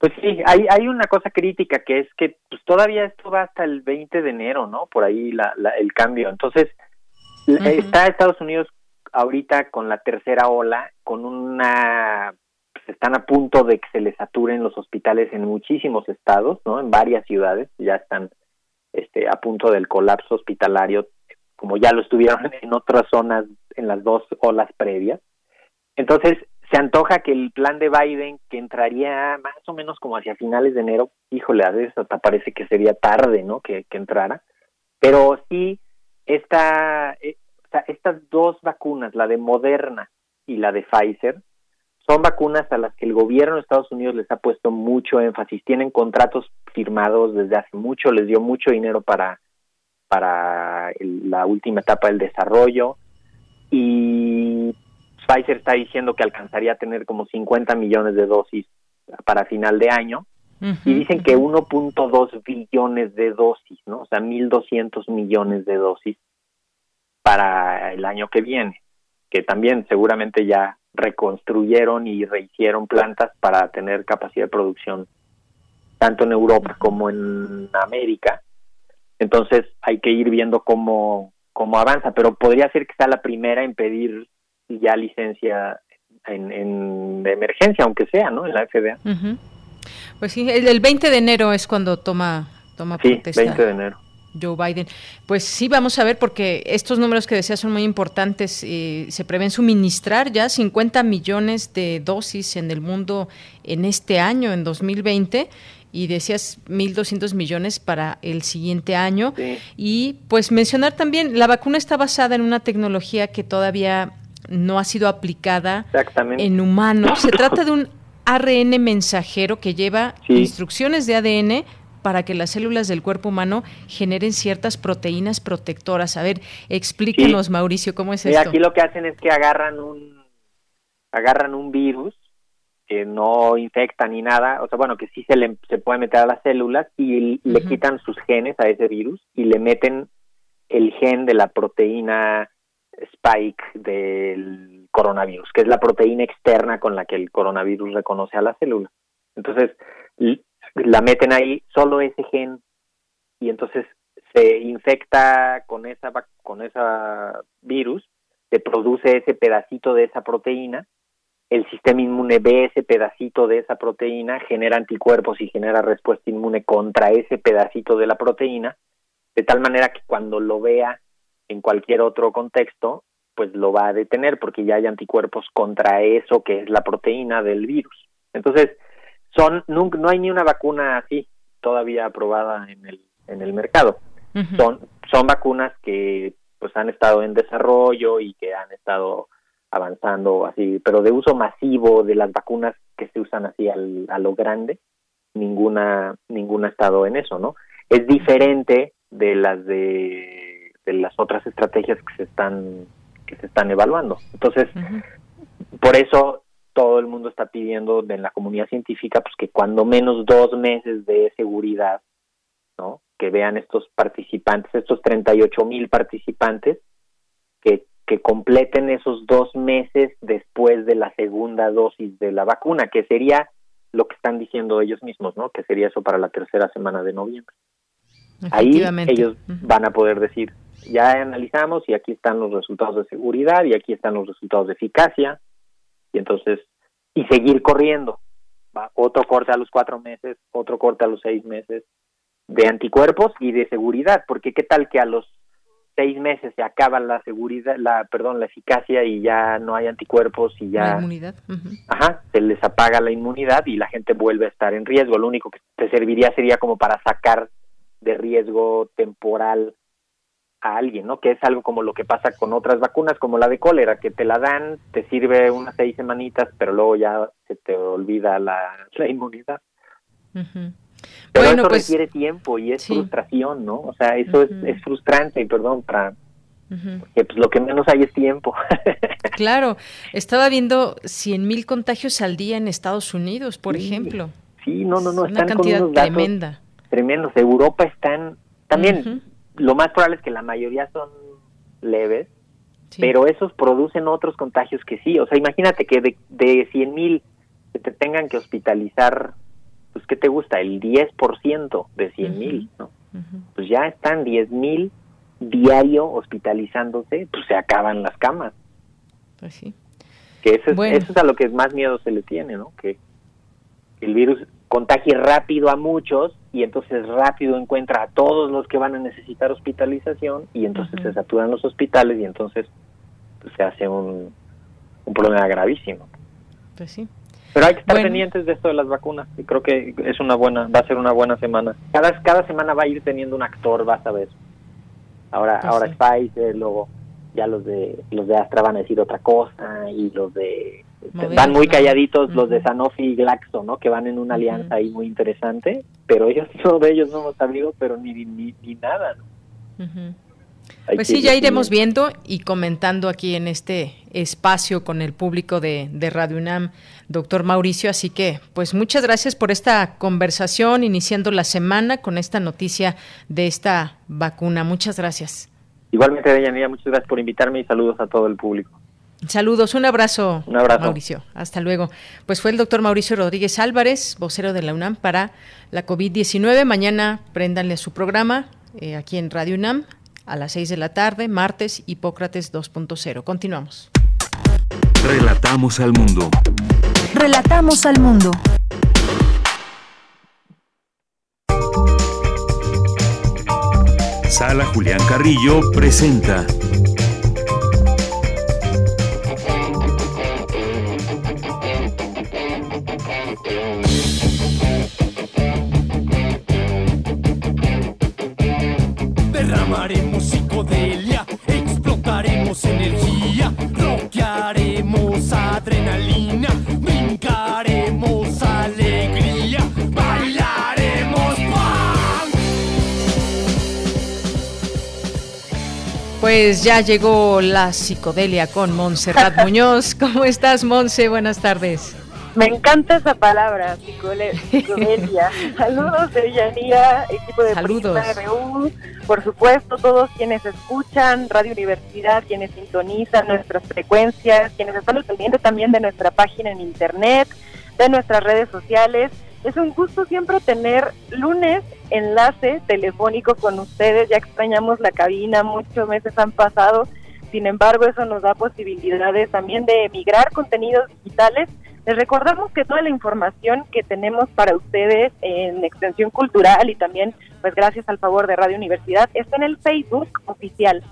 Pues sí, hay, hay una cosa crítica que es que pues todavía esto va hasta el 20 de enero, ¿no? Por ahí la, el cambio. Entonces, está Estados Unidos ahorita con la tercera ola, con una pues están a punto de que se les saturen los hospitales en muchísimos estados, ¿no? En varias ciudades ya están este a punto del colapso hospitalario, como ya lo estuvieron [laughs] en otras zonas en las dos olas previas. Entonces, se antoja que el plan de Biden, que entraría más o menos como hacia finales de enero, híjole, a veces hasta parece que sería tarde, ¿no? Que, entrara. Pero sí, esta, eh, estas dos vacunas, la de Moderna y la de Pfizer, son vacunas a las que el gobierno de Estados Unidos les ha puesto mucho énfasis. Tienen contratos firmados desde hace mucho, les dio mucho dinero para, para la última etapa del desarrollo. Y Pfizer está diciendo que alcanzaría a tener como 50 millones de dosis para final de año. y dicen que 1.2 billones de dosis, ¿no? O sea, 1.200 millones de dosis para el año que viene, que también seguramente ya reconstruyeron y rehicieron plantas para tener capacidad de producción tanto en Europa como en América. Entonces hay que ir viendo cómo, cómo avanza, pero podría ser que sea la primera en pedir ya licencia en, en emergencia, aunque sea, ¿no? En la FDA. Pues sí, el, 20 de enero es cuando toma, toma sí, 20 de enero. Joe Biden. Pues sí, vamos a ver, porque estos números que decía son muy importantes. Eh, se prevén suministrar ya 50 millones de dosis en el mundo en este año, en 2020 y decías 1.200 millones para el siguiente año. Y pues mencionar también, la vacuna está basada en una tecnología que todavía no ha sido aplicada en humanos. Se trata de un ARN mensajero que lleva instrucciones de ADN para que las células del cuerpo humano generen ciertas proteínas protectoras. A ver, explíquenos, Mauricio, ¿cómo es esto? Aquí lo que hacen es que agarran un agarran un virus que no infecta ni nada, o sea, bueno, que sí se le se puede meter a las células y le quitan sus genes a ese virus y le meten el gen de la proteína spike del coronavirus, que es la proteína externa con la que el coronavirus reconoce a la célula. Entonces, la meten ahí solo ese gen y entonces se infecta con esa con esa virus, se produce ese pedacito de esa proteína, el sistema inmune ve ese pedacito de esa proteína, genera anticuerpos y genera respuesta inmune contra ese pedacito de la proteína, de tal manera que cuando lo vea en cualquier otro contexto, pues lo va a detener porque ya hay anticuerpos contra eso que es la proteína del virus. Entonces, son no, no hay ni una vacuna así todavía aprobada en el en el mercado. Son son vacunas que pues han estado en desarrollo y que han estado avanzando así, pero de uso masivo de las vacunas que se usan así al, a lo grande, ninguna ninguna ha estado en eso, ¿no? Es diferente de las de, de las otras estrategias que se están que se están evaluando. Entonces, por eso todo el mundo está pidiendo de la comunidad científica pues que cuando menos dos meses de seguridad, ¿no? Que vean estos participantes, estos 38 mil participantes, que, que completen esos dos meses después de la segunda dosis de la vacuna, que sería lo que están diciendo ellos mismos, ¿no? Que sería eso para la tercera semana de noviembre. Ahí ellos van a poder decir, ya analizamos y aquí están los resultados de seguridad y aquí están los resultados de eficacia, y entonces, y seguir corriendo. ¿va? Otro corte a los cuatro meses, otro corte a los seis meses de anticuerpos y de seguridad, porque qué tal que a los seis meses se acaba la seguridad, la, perdón, la eficacia y ya no hay anticuerpos y ya... La inmunidad. Ajá, se les apaga la inmunidad y la gente vuelve a estar en riesgo. Lo único que te serviría sería como para sacar de riesgo temporal a alguien, ¿no? Que es algo como lo que pasa con otras vacunas, como la de cólera, que te la dan, te sirve unas seis semanitas, pero luego ya se te olvida la, [laughs] la inmunidad. Pero eso pues, requiere tiempo y es frustración, ¿no? O sea, eso es, es frustrante, y perdón, para, porque pues lo que menos hay es tiempo. [laughs] claro, estaba viendo 100 mil contagios al día en Estados Unidos, por ejemplo. Sí, no, no, no. Una cantidad tremenda. Tremendos. Europa están también lo más probable es que la mayoría son leves, pero esos producen otros contagios que sí. O sea, imagínate que de, de 100 mil que te tengan que hospitalizar, pues ¿qué te gusta? El 10% de 100 mil, ¿no? Pues ya están 10 mil diario hospitalizándose, pues se acaban las camas. Pues sí. Que eso es, eso es a lo que más miedo se le tiene, ¿no? Que el virus contagie rápido a muchos y entonces rápido encuentra a todos los que van a necesitar hospitalización y entonces se saturan los hospitales y entonces pues, se hace un, un problema gravísimo. Pues sí. Pero hay que estar pendientes de esto de las vacunas y creo que es una buena, va a ser una buena semana. Cada, cada semana va a ir teniendo un actor, vas a ver. Ahora, pues ahora Pfizer, luego ya los de los de Astra van a decir otra cosa y los de van muy calladitos los de Sanofi y Glaxo, ¿no? Que van en una alianza ahí muy interesante, pero ellos [laughs] no de ellos somos amigos, pero ni ni, ni nada. ¿no? Pues sí, ya iremos viendo y comentando aquí en este espacio con el público de, de, Radio UNAM, doctor Mauricio. Así que, pues muchas gracias por esta conversación, iniciando la semana con esta noticia de esta vacuna. Muchas gracias. Igualmente, Deyanira, muchas gracias por invitarme y saludos a todo el público. Saludos, un abrazo, un abrazo, Mauricio. Hasta luego. Pues fue el doctor Mauricio Rodríguez Álvarez, vocero de la UNAM para la COVID-19. Mañana préndanle su programa eh, aquí en Radio UNAM a las 6 de la tarde, martes, Hipócrates 2.0. Continuamos. Relatamos al mundo. Relatamos al mundo. Sala Julián Carrillo presenta energía, rockearemos adrenalina, brincaremos alegría, bailaremos punk. Pues ya llegó la psicodelia con Montserrat Muñoz. ¿Cómo estás, Monse? Buenas tardes. Me encanta esa palabra, psicodelia. [laughs] Saludos de Yanira, equipo de Saludos. RU, por supuesto, todos quienes escuchan Radio Universidad, quienes sintonizan nuestras frecuencias, quienes están al pendiente también de nuestra página en internet, de nuestras redes sociales. Es un gusto siempre tener lunes enlace telefónico con ustedes. Ya extrañamos la cabina, muchos meses han pasado. Sin embargo, eso nos da posibilidades también de emigrar contenidos digitales les recordamos que toda la información que tenemos para ustedes en Extensión Cultural y también, pues gracias al favor de Radio Universidad, está en el Facebook oficial.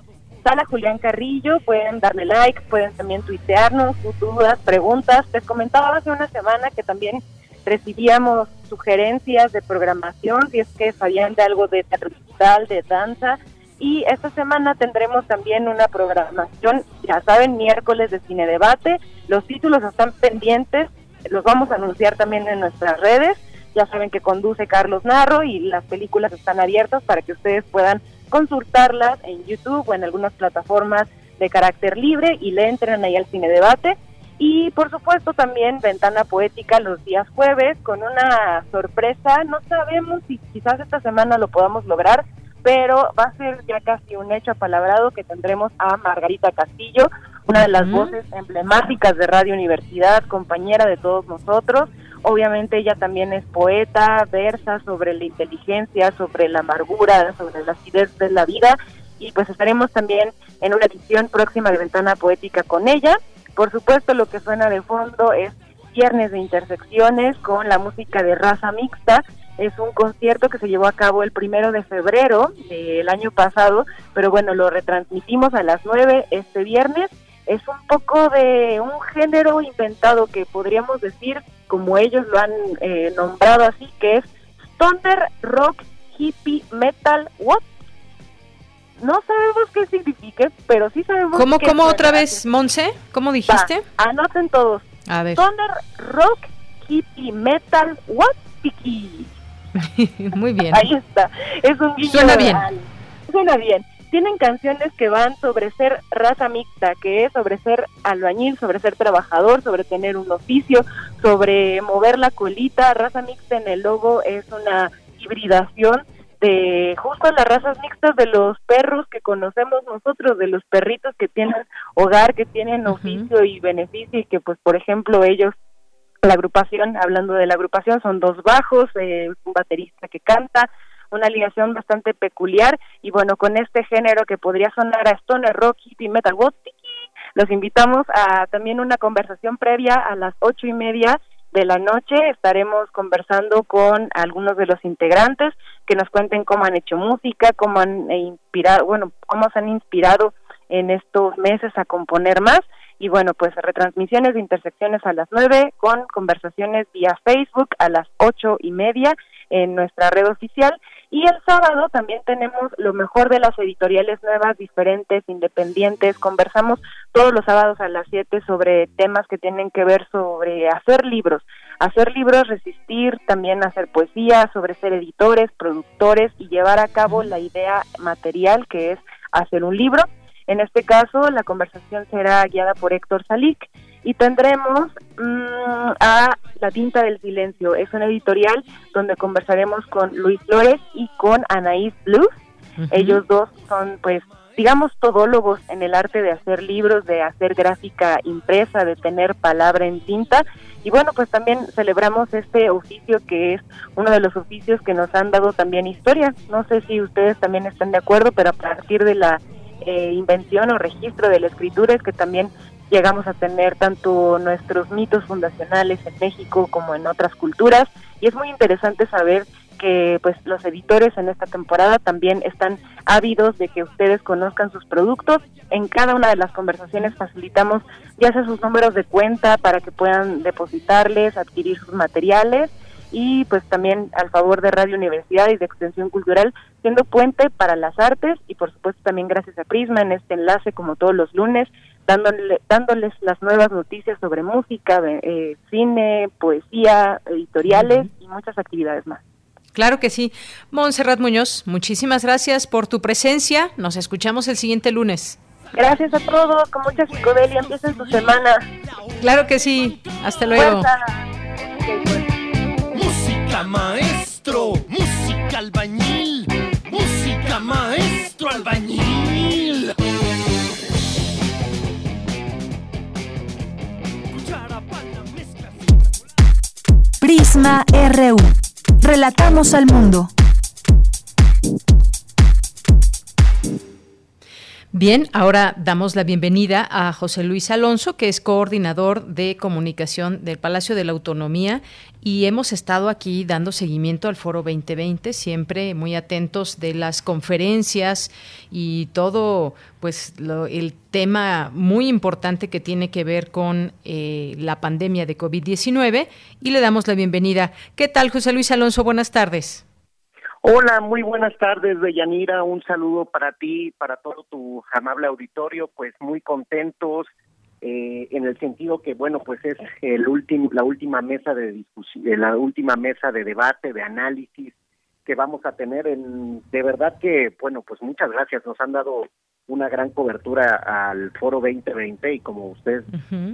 Sala Julián Carrillo, pueden darle like, pueden también tuitearnos sus dudas, preguntas. Les comentaba hace una semana que también recibíamos sugerencias de programación, si es que sabían de algo de teatro digital, de danza, y esta semana tendremos también una programación, ya saben, miércoles de cine debate. Los títulos están pendientes, los vamos a anunciar también en nuestras redes. Ya saben que conduce Carlos Narro y las películas están abiertas para que ustedes puedan consultarlas en YouTube o en algunas plataformas de carácter libre y le entren ahí al cine debate. Y por supuesto también Ventana Poética los días jueves con una sorpresa. No sabemos si quizás esta semana lo podamos lograr, pero va a ser ya casi un hecho apalabrado que tendremos a Margarita Castillo, una de las voces emblemáticas de Radio Universidad, compañera de todos nosotros. Obviamente ella también es poeta, versa sobre la inteligencia, sobre la amargura, sobre la acidez de la vida y pues estaremos también en una edición próxima de Ventana Poética con ella. Por supuesto lo que suena de fondo es Viernes de Intersecciones con la música de raza mixta es un concierto que se llevó a cabo el primero de febrero del año pasado, pero bueno, lo retransmitimos a las nueve este viernes. Es un poco de un género inventado que podríamos decir, como ellos lo han eh, nombrado así, que es Stoner Rock Hippie Metal What? No sabemos qué significa, pero sí sabemos ¿Cómo, qué cómo otra vez, Monse? ¿Cómo dijiste? Va, anoten todos. A ver. Stoner Rock Hippie Metal What? Tiki. [laughs] Muy bien. Ahí está. Es un guiño Suena bien. al- Suena bien. Tienen canciones que van sobre ser raza mixta, que es sobre ser albañil, sobre ser trabajador, sobre tener un oficio, sobre mover la colita. Raza mixta en el logo es una hibridación de justo las razas mixtas de los perros que conocemos nosotros, de los perritos que tienen hogar, que tienen oficio y beneficio y que pues por ejemplo ellos La agrupación, hablando de la agrupación, son dos bajos, eh, un baterista que canta, una alineación bastante peculiar y bueno, con este género que podría sonar a stoner rock, y metal, los invitamos a también una conversación previa a las ocho y media de la noche. Estaremos conversando con algunos de los integrantes que nos cuenten cómo han hecho música, cómo han eh, inspirado, bueno, cómo se han inspirado en estos meses a componer más. Y bueno, pues retransmisiones de intersecciones a las nueve con conversaciones vía Facebook a las ocho y media en nuestra red oficial y el sábado también tenemos lo mejor de las editoriales nuevas, diferentes, independientes. Conversamos todos los sábados a las 7 sobre temas que tienen que ver sobre hacer libros. Hacer libros, resistir, también hacer poesía, sobre ser editores, productores y llevar a cabo la idea material que es hacer un libro. En este caso, la conversación será guiada por Héctor Salik y tendremos mm, a La Tinta del Silencio. Es una editorial donde conversaremos con Luis Flores y con Anaís Blues. Ellos dos son, pues, digamos, todólogos en el arte de hacer libros, de hacer gráfica impresa, de tener palabra en tinta. Y bueno, pues también celebramos este oficio que es uno de los oficios que nos han dado también historia. No sé si ustedes también están de acuerdo, pero a partir de la eh, invención o registro de la escritura es que también llegamos a tener tanto nuestros mitos fundacionales en México como en otras culturas y es muy interesante saber que pues los editores en esta temporada también están ávidos de que ustedes conozcan sus productos. En cada una de las conversaciones facilitamos ya sea sus números de cuenta para que puedan depositarles, adquirir sus materiales y pues también al favor de Radio Universidad y de Extensión Cultural, siendo puente para las artes y por supuesto también gracias a Prisma en este enlace como todos los lunes dándole, dándoles las nuevas noticias sobre música, eh, cine, poesía, editoriales y muchas actividades más. Claro que sí. Montserrat Muñoz, muchísimas gracias por tu presencia. Nos escuchamos el siguiente lunes. Gracias a todos, con mucha psicodelia. Empiecen su semana. Claro que sí. Hasta luego. Maestro, música albañil, música maestro albañil. Prisma RU. Relatamos al mundo. Bien, ahora damos la bienvenida a José Luis Alonso, que es coordinador de comunicación del Palacio de la Autonomía y hemos estado aquí dando seguimiento al Foro 2020, siempre muy atentos de las conferencias y todo, pues el tema muy importante que tiene que ver con eh, la pandemia de COVID-19 y le damos la bienvenida. ¿Qué tal, José Luis Alonso? Buenas tardes. Hola, muy buenas tardes, Deyanira. Un saludo para ti, para todo tu amable auditorio. Pues muy contentos eh, en el sentido que, bueno, pues es el último, la última mesa de discusión, eh, la última mesa de debate, de análisis que vamos a tener. En, de verdad que, bueno, pues muchas gracias. Nos han dado una gran cobertura al Foro 2020 y como ustedes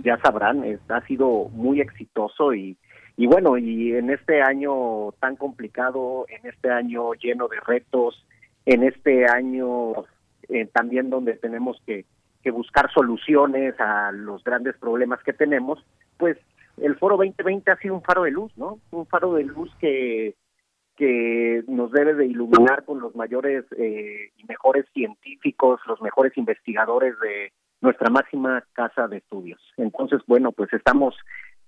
ya sabrán, ha sido muy exitoso y y bueno, y en este año tan complicado, en este año lleno de retos, en este año eh, también donde tenemos que, buscar soluciones a los grandes problemas que tenemos, pues el Foro 2020 ha sido un faro de luz, ¿no? Un faro de luz que, que nos debe de iluminar con los mayores eh, y mejores científicos, los mejores investigadores de nuestra máxima casa de estudios. Entonces, bueno, pues estamos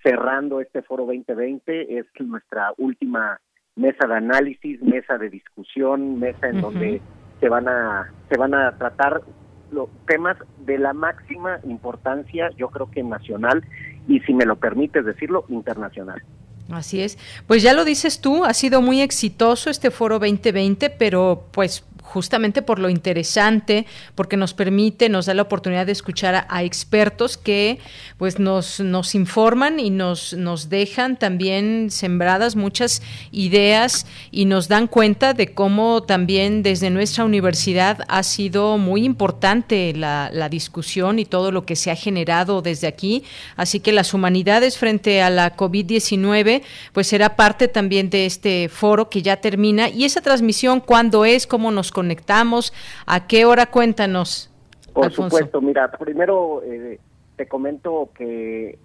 cerrando este foro 2020. Es nuestra última mesa de análisis, mesa de discusión, mesa en donde se van a se van a tratar los temas de la máxima importancia, yo creo que nacional y si me lo permites decirlo, internacional. Así es. Pues ya lo dices tú, ha sido muy exitoso este foro 2020, pero pues justamente por lo interesante, porque nos permite, nos da la oportunidad de escuchar a, expertos que pues nos, nos informan y nos, nos dejan también sembradas muchas ideas y nos dan cuenta de cómo también desde nuestra universidad ha sido muy importante la, la discusión y todo lo que se ha generado desde aquí. Así que las humanidades frente a la COVID-19 pues será parte también de este foro que ya termina y esa transmisión cuándo es, cómo nos conectamos? ¿A qué hora? Cuéntanos. Por supuesto, mira, primero eh, te comento que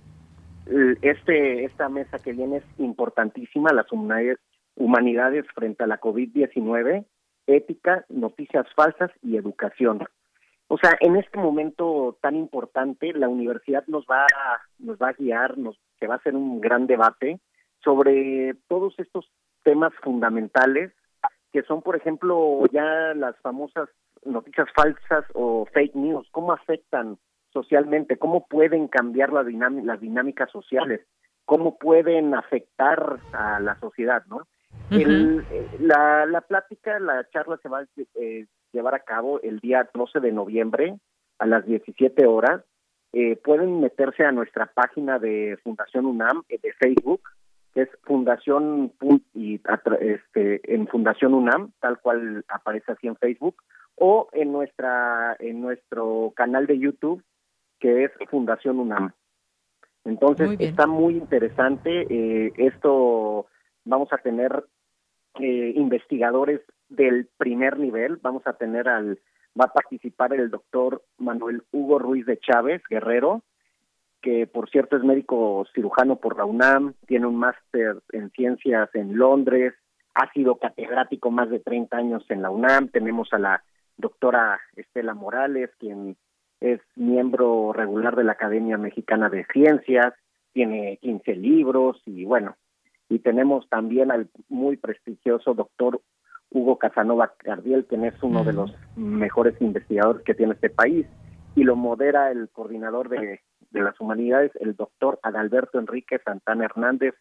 este esta mesa que viene es importantísima, las humanidades, humanidades frente a la COVID-19, ética, noticias falsas y educación. O sea, en este momento tan importante, la universidad nos va a, nos va a guiar, nos que va a ser un gran debate sobre todos estos temas fundamentales que son, por ejemplo, ya las famosas noticias falsas o fake news, cómo afectan socialmente, cómo pueden cambiar la las dinámicas sociales, cómo pueden afectar a la sociedad, ¿no? El, eh, la, la plática, la charla se va a eh, llevar a cabo el día 12 de noviembre a las 17 horas. Eh, pueden meterse a nuestra página de Fundación UNAM de Facebook, es Fundación y este, en Fundación UNAM, tal cual aparece así en Facebook, o en nuestra en nuestro canal de YouTube, que es Fundación UNAM. Entonces está muy interesante esto vamos a tener eh, investigadores del primer nivel. Vamos a tener al, va a participar el doctor Manuel Hugo Ruiz de Chávez, guerrero, que por cierto es médico cirujano por la UNAM, tiene un máster en ciencias en Londres, ha sido catedrático más de 30 años en la UNAM. Tenemos a la doctora Estela Morales, quien es miembro regular de la Academia Mexicana de Ciencias, tiene 15 libros y bueno, y tenemos también al muy prestigioso doctor Hugo Casanova Cardiel, quien es uno de los mejores investigadores que tiene este país, y lo modera el coordinador de, de las humanidades, el doctor Adalberto Enrique Santana Hernández,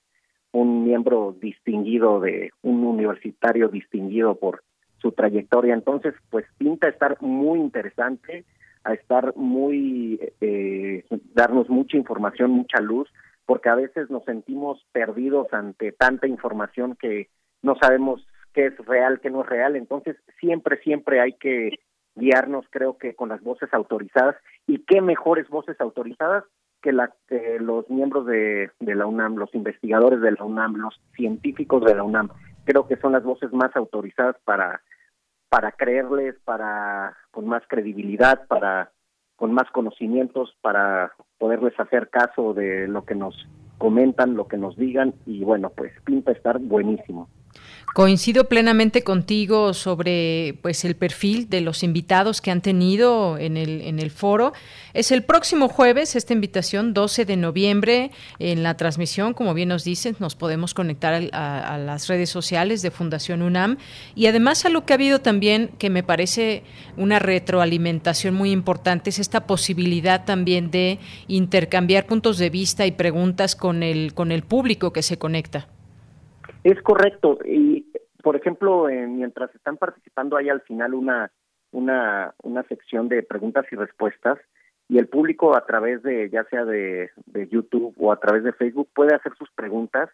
un miembro distinguido de un universitario distinguido por su trayectoria. Entonces, pues pinta estar muy interesante, a estar muy, eh, darnos mucha información, mucha luz porque a veces nos sentimos perdidos ante tanta información que no sabemos qué es real, qué no es real. Entonces, siempre, siempre hay que guiarnos, creo que con las voces autorizadas. ¿Y qué mejores voces autorizadas que, la, que los miembros de, de la UNAM, los investigadores de la UNAM, los científicos de la UNAM? Creo que son las voces más autorizadas para para creerles, para con más credibilidad, para con más conocimientos para poderles hacer caso de lo que nos comentan, lo que nos digan y bueno, pues pinta estar buenísimo. Coincido plenamente contigo sobre pues el perfil de los invitados que han tenido en el, en el foro. Es el próximo jueves esta invitación, 12 de noviembre, en la transmisión, como bien nos dicen, nos podemos conectar a, las redes sociales de Fundación UNAM y además a lo que ha habido también que me parece una retroalimentación muy importante es esta posibilidad también de intercambiar puntos de vista y preguntas con el con el público que se conecta. Es correcto. Y, por ejemplo, mientras están participando, hay al final una, una, una sección de preguntas y respuestas y el público a través de, ya sea de, de YouTube o a través de Facebook, puede hacer sus preguntas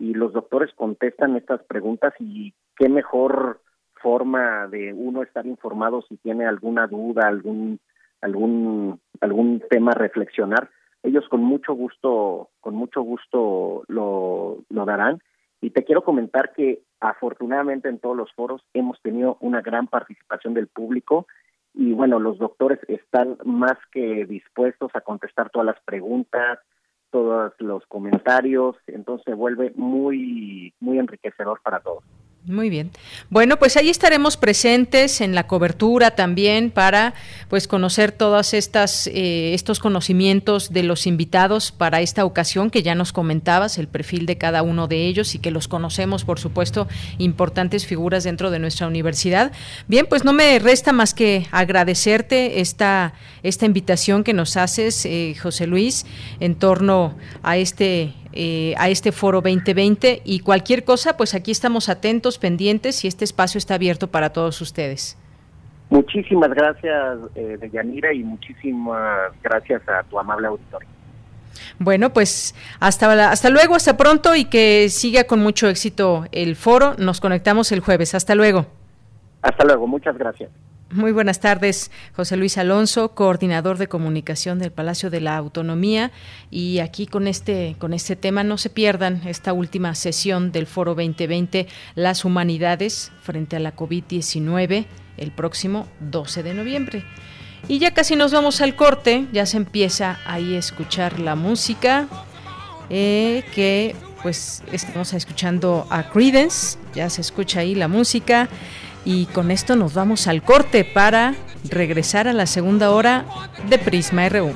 y los doctores contestan estas preguntas y qué mejor forma de uno estar informado si tiene alguna duda, algún algún algún tema a reflexionar, ellos con mucho gusto con mucho gusto lo, lo darán. Y te quiero comentar que afortunadamente en todos los foros hemos tenido una gran participación del público y bueno, los doctores están más que dispuestos a contestar todas las preguntas, todos los comentarios, entonces se vuelve muy muy enriquecedor para todos. Muy bien. Bueno, pues ahí estaremos presentes en la cobertura también para pues conocer todas estas eh, estos conocimientos de los invitados para esta ocasión que ya nos comentabas el perfil de cada uno de ellos y que los conocemos, por supuesto, importantes figuras dentro de nuestra universidad. Bien, pues no me resta más que agradecerte esta esta invitación que nos haces, eh, José Luis, en torno a este eh, a este foro 2020 y cualquier cosa, pues aquí estamos atentos, pendientes y este espacio está abierto para todos ustedes. Muchísimas gracias, eh, Deyanira, y muchísimas gracias a tu amable auditorio. Bueno, pues hasta, hasta luego, hasta pronto y que siga con mucho éxito el foro. Nos conectamos el jueves. Hasta luego. Hasta luego, muchas gracias. Muy buenas tardes, José Luis Alonso, coordinador de comunicación del Palacio de la Autonomía. Y aquí con este, con este tema, no se pierdan esta última sesión del Foro 2020, Las Humanidades frente a la COVID-19, el próximo 12 de noviembre. Y ya casi nos vamos al corte, ya se empieza ahí a escuchar la música eh, que pues estamos escuchando a Credence, ya se escucha ahí la música y con esto nos vamos al corte para regresar a la segunda hora de Prisma RU.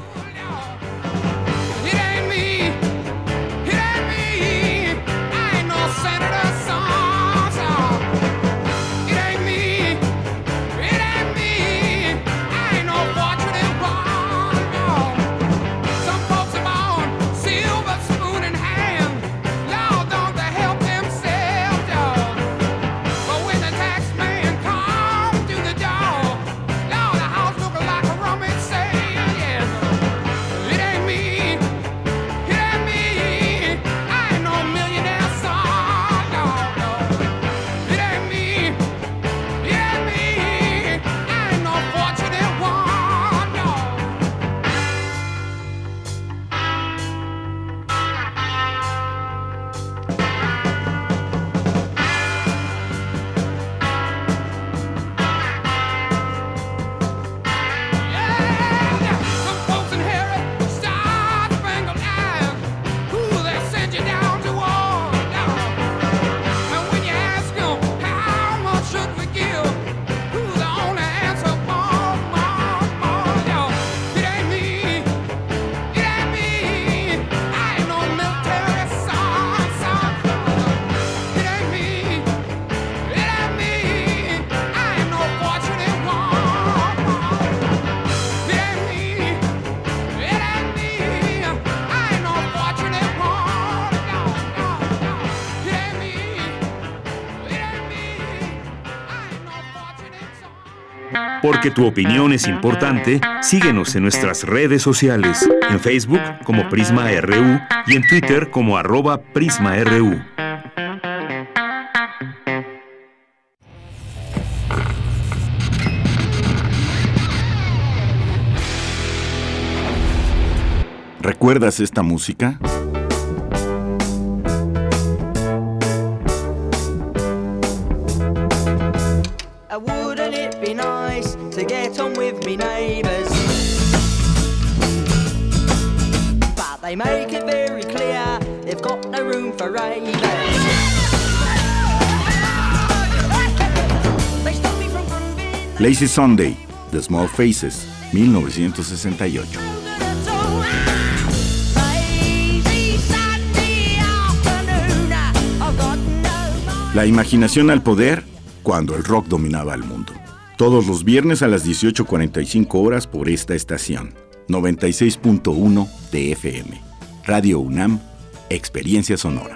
Porque tu opinión es importante, síguenos en nuestras redes sociales, en Facebook como Prisma RU y en Twitter como arroba PrismaRU. ¿Recuerdas esta música? Lazy Sunday, The Small Faces, 1968. La imaginación al poder cuando el rock dominaba el mundo. Todos los viernes a las 18.45 horas por esta estación. 96.1 de FM. Radio UNAM, Experiencia Sonora.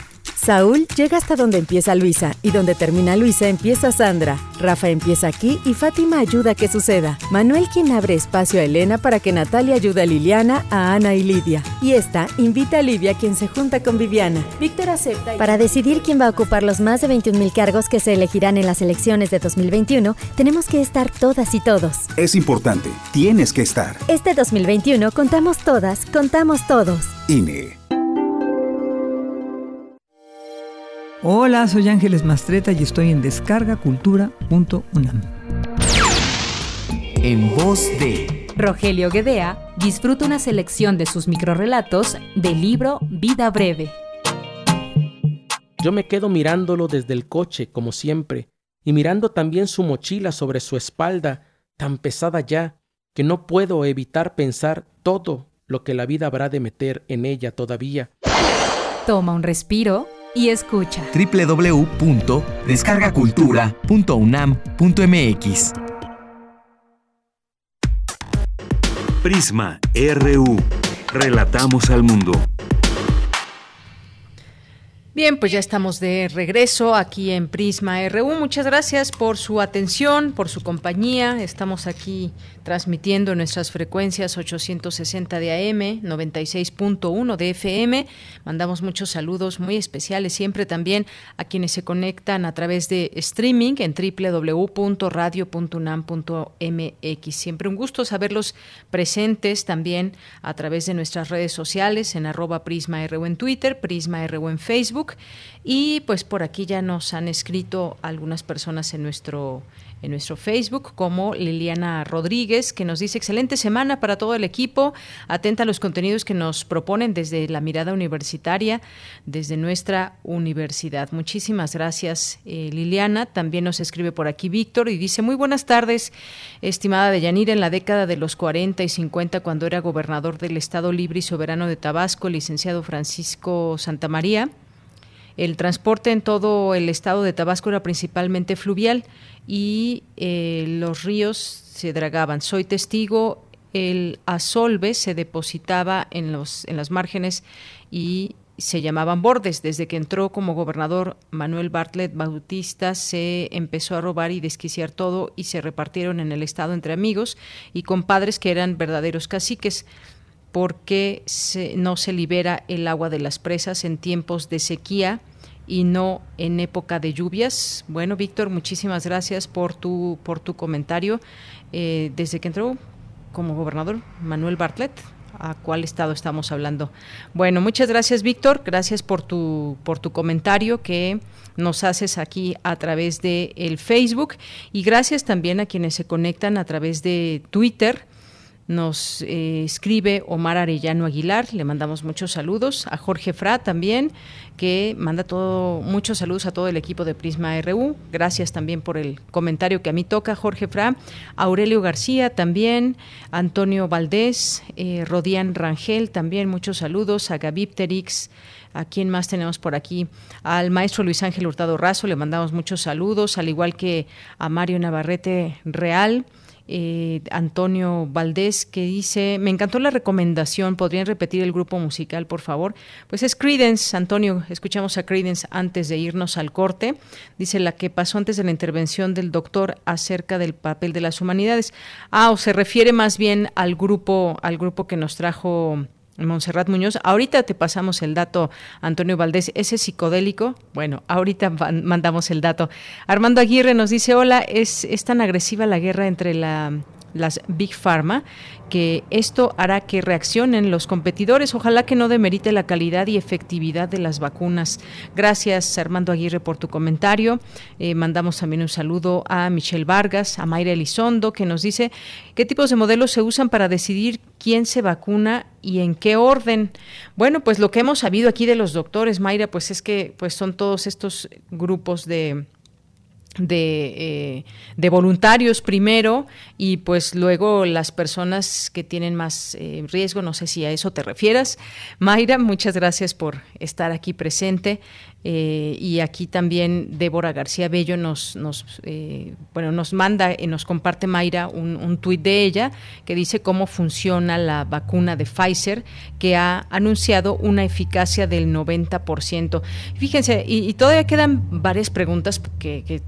Saúl llega hasta donde empieza Luisa y donde termina Luisa empieza Sandra. Rafa empieza aquí y Fátima ayuda a que suceda. Manuel quien abre espacio a Elena para que Natalia ayude a Liliana, a Ana y Lidia. Y esta invita a Livia quien se junta con Viviana. Víctor acepta. Para decidir quién va a ocupar los más de 21.000 cargos que se elegirán en las elecciones de 2021, tenemos que estar todas y todos. Es importante, tienes que estar. Este 2021 contamos todas, contamos todos. INE. Hola, soy Ángeles Mastreta y estoy en descargacultura.unam. En voz de Rogelio Guedea, disfruta una selección de sus microrelatos del libro Vida Breve. Yo me quedo mirándolo desde el coche, como siempre, y mirando también su mochila sobre su espalda, tan pesada ya, que no puedo evitar pensar todo lo que la vida habrá de meter en ella todavía. Toma un respiro y escucha. www.descargacultura.unam.mx Prisma RU. Relatamos al mundo. Bien, pues ya estamos de regreso aquí en Prisma RU. Muchas gracias por su atención, por su compañía. Estamos aquí transmitiendo nuestras frecuencias 860 de AM, 96.1 de FM. Mandamos muchos saludos muy especiales siempre también a quienes se conectan a través de streaming en www.radio.unam.mx. Siempre un gusto saberlos presentes también a través de nuestras redes sociales en arroba Prisma RU en Twitter, Prisma RU en Facebook y pues por aquí ya nos han escrito algunas personas en nuestro en nuestro Facebook, como Liliana Rodríguez, que nos dice excelente semana para todo el equipo, atenta a los contenidos que nos proponen desde la mirada universitaria, desde nuestra universidad. Muchísimas gracias, eh, Liliana. También nos escribe por aquí Víctor y dice, muy buenas tardes, estimada Deyanira, en la década de los 40 y 50, cuando era gobernador del Estado Libre y Soberano de Tabasco, licenciado Francisco Santamaría, el transporte en todo el estado de Tabasco era principalmente fluvial y eh, los ríos se dragaban. Soy testigo, el asolve se depositaba en, los, en las márgenes y se llamaban bordes. Desde que entró como gobernador Manuel Bartlett Bautista se empezó a robar y desquiciar todo y se repartieron en el estado entre amigos y compadres que eran verdaderos caciques porque no se libera el agua de las presas en tiempos de sequía y no en época de lluvias. Bueno, Víctor, muchísimas gracias por tu, por tu comentario. Eh, desde que entró como gobernador Manuel Bartlett, ¿a cuál estado estamos hablando? Bueno, muchas gracias, Víctor. Gracias por tu, por tu comentario que nos haces aquí a través de el Facebook y gracias también a quienes se conectan a través de Twitter nos eh, escribe Omar Arellano Aguilar, le mandamos muchos saludos. A Jorge Fra también, que manda todo, muchos saludos a todo el equipo de Prisma RU. Gracias también por el comentario que a mí toca, Jorge Fra. Aurelio García también, Antonio Valdés, eh, Rodián Rangel también, muchos saludos. A Gavipterix, ¿A quién más tenemos por aquí? Al maestro Luis Ángel Hurtado Razo le mandamos muchos saludos, al igual que a Mario Navarrete Real. Eh, Antonio Valdés, que dice, me encantó la recomendación, ¿podrían repetir el grupo musical, por favor? Pues es Credence, Antonio, escuchamos a Credence antes de irnos al corte, dice la que pasó antes de la intervención del doctor acerca del papel de las humanidades. Ah, o se refiere más bien al grupo, al grupo que nos trajo Montserrat Muñoz. Ahorita te pasamos el dato, Antonio Valdés. ¿Ese psicodélico? Bueno, ahorita mandamos el dato. Armando Aguirre nos dice, hola, es, es tan agresiva la guerra entre la las Big Pharma, que esto hará que reaccionen los competidores. Ojalá que no demerite la calidad y efectividad de las vacunas. Gracias, Armando Aguirre, por tu comentario. Eh, mandamos también un saludo a Michelle Vargas, a Mayra Elizondo, que nos dice qué tipos de modelos se usan para decidir quién se vacuna y en qué orden. Bueno, pues lo que hemos sabido aquí de los doctores, Mayra, pues es que pues son todos estos grupos de de, eh, de, voluntarios primero y pues luego las personas que tienen más eh, riesgo, no sé si a eso te refieras. Mayra, muchas gracias por estar aquí presente. Eh, y aquí también Débora García Bello nos, nos bueno, nos manda y nos comparte Mayra un, un tuit de ella que dice cómo funciona la vacuna de Pfizer que ha anunciado una eficacia del 90%. Fíjense, y, todavía quedan varias preguntas que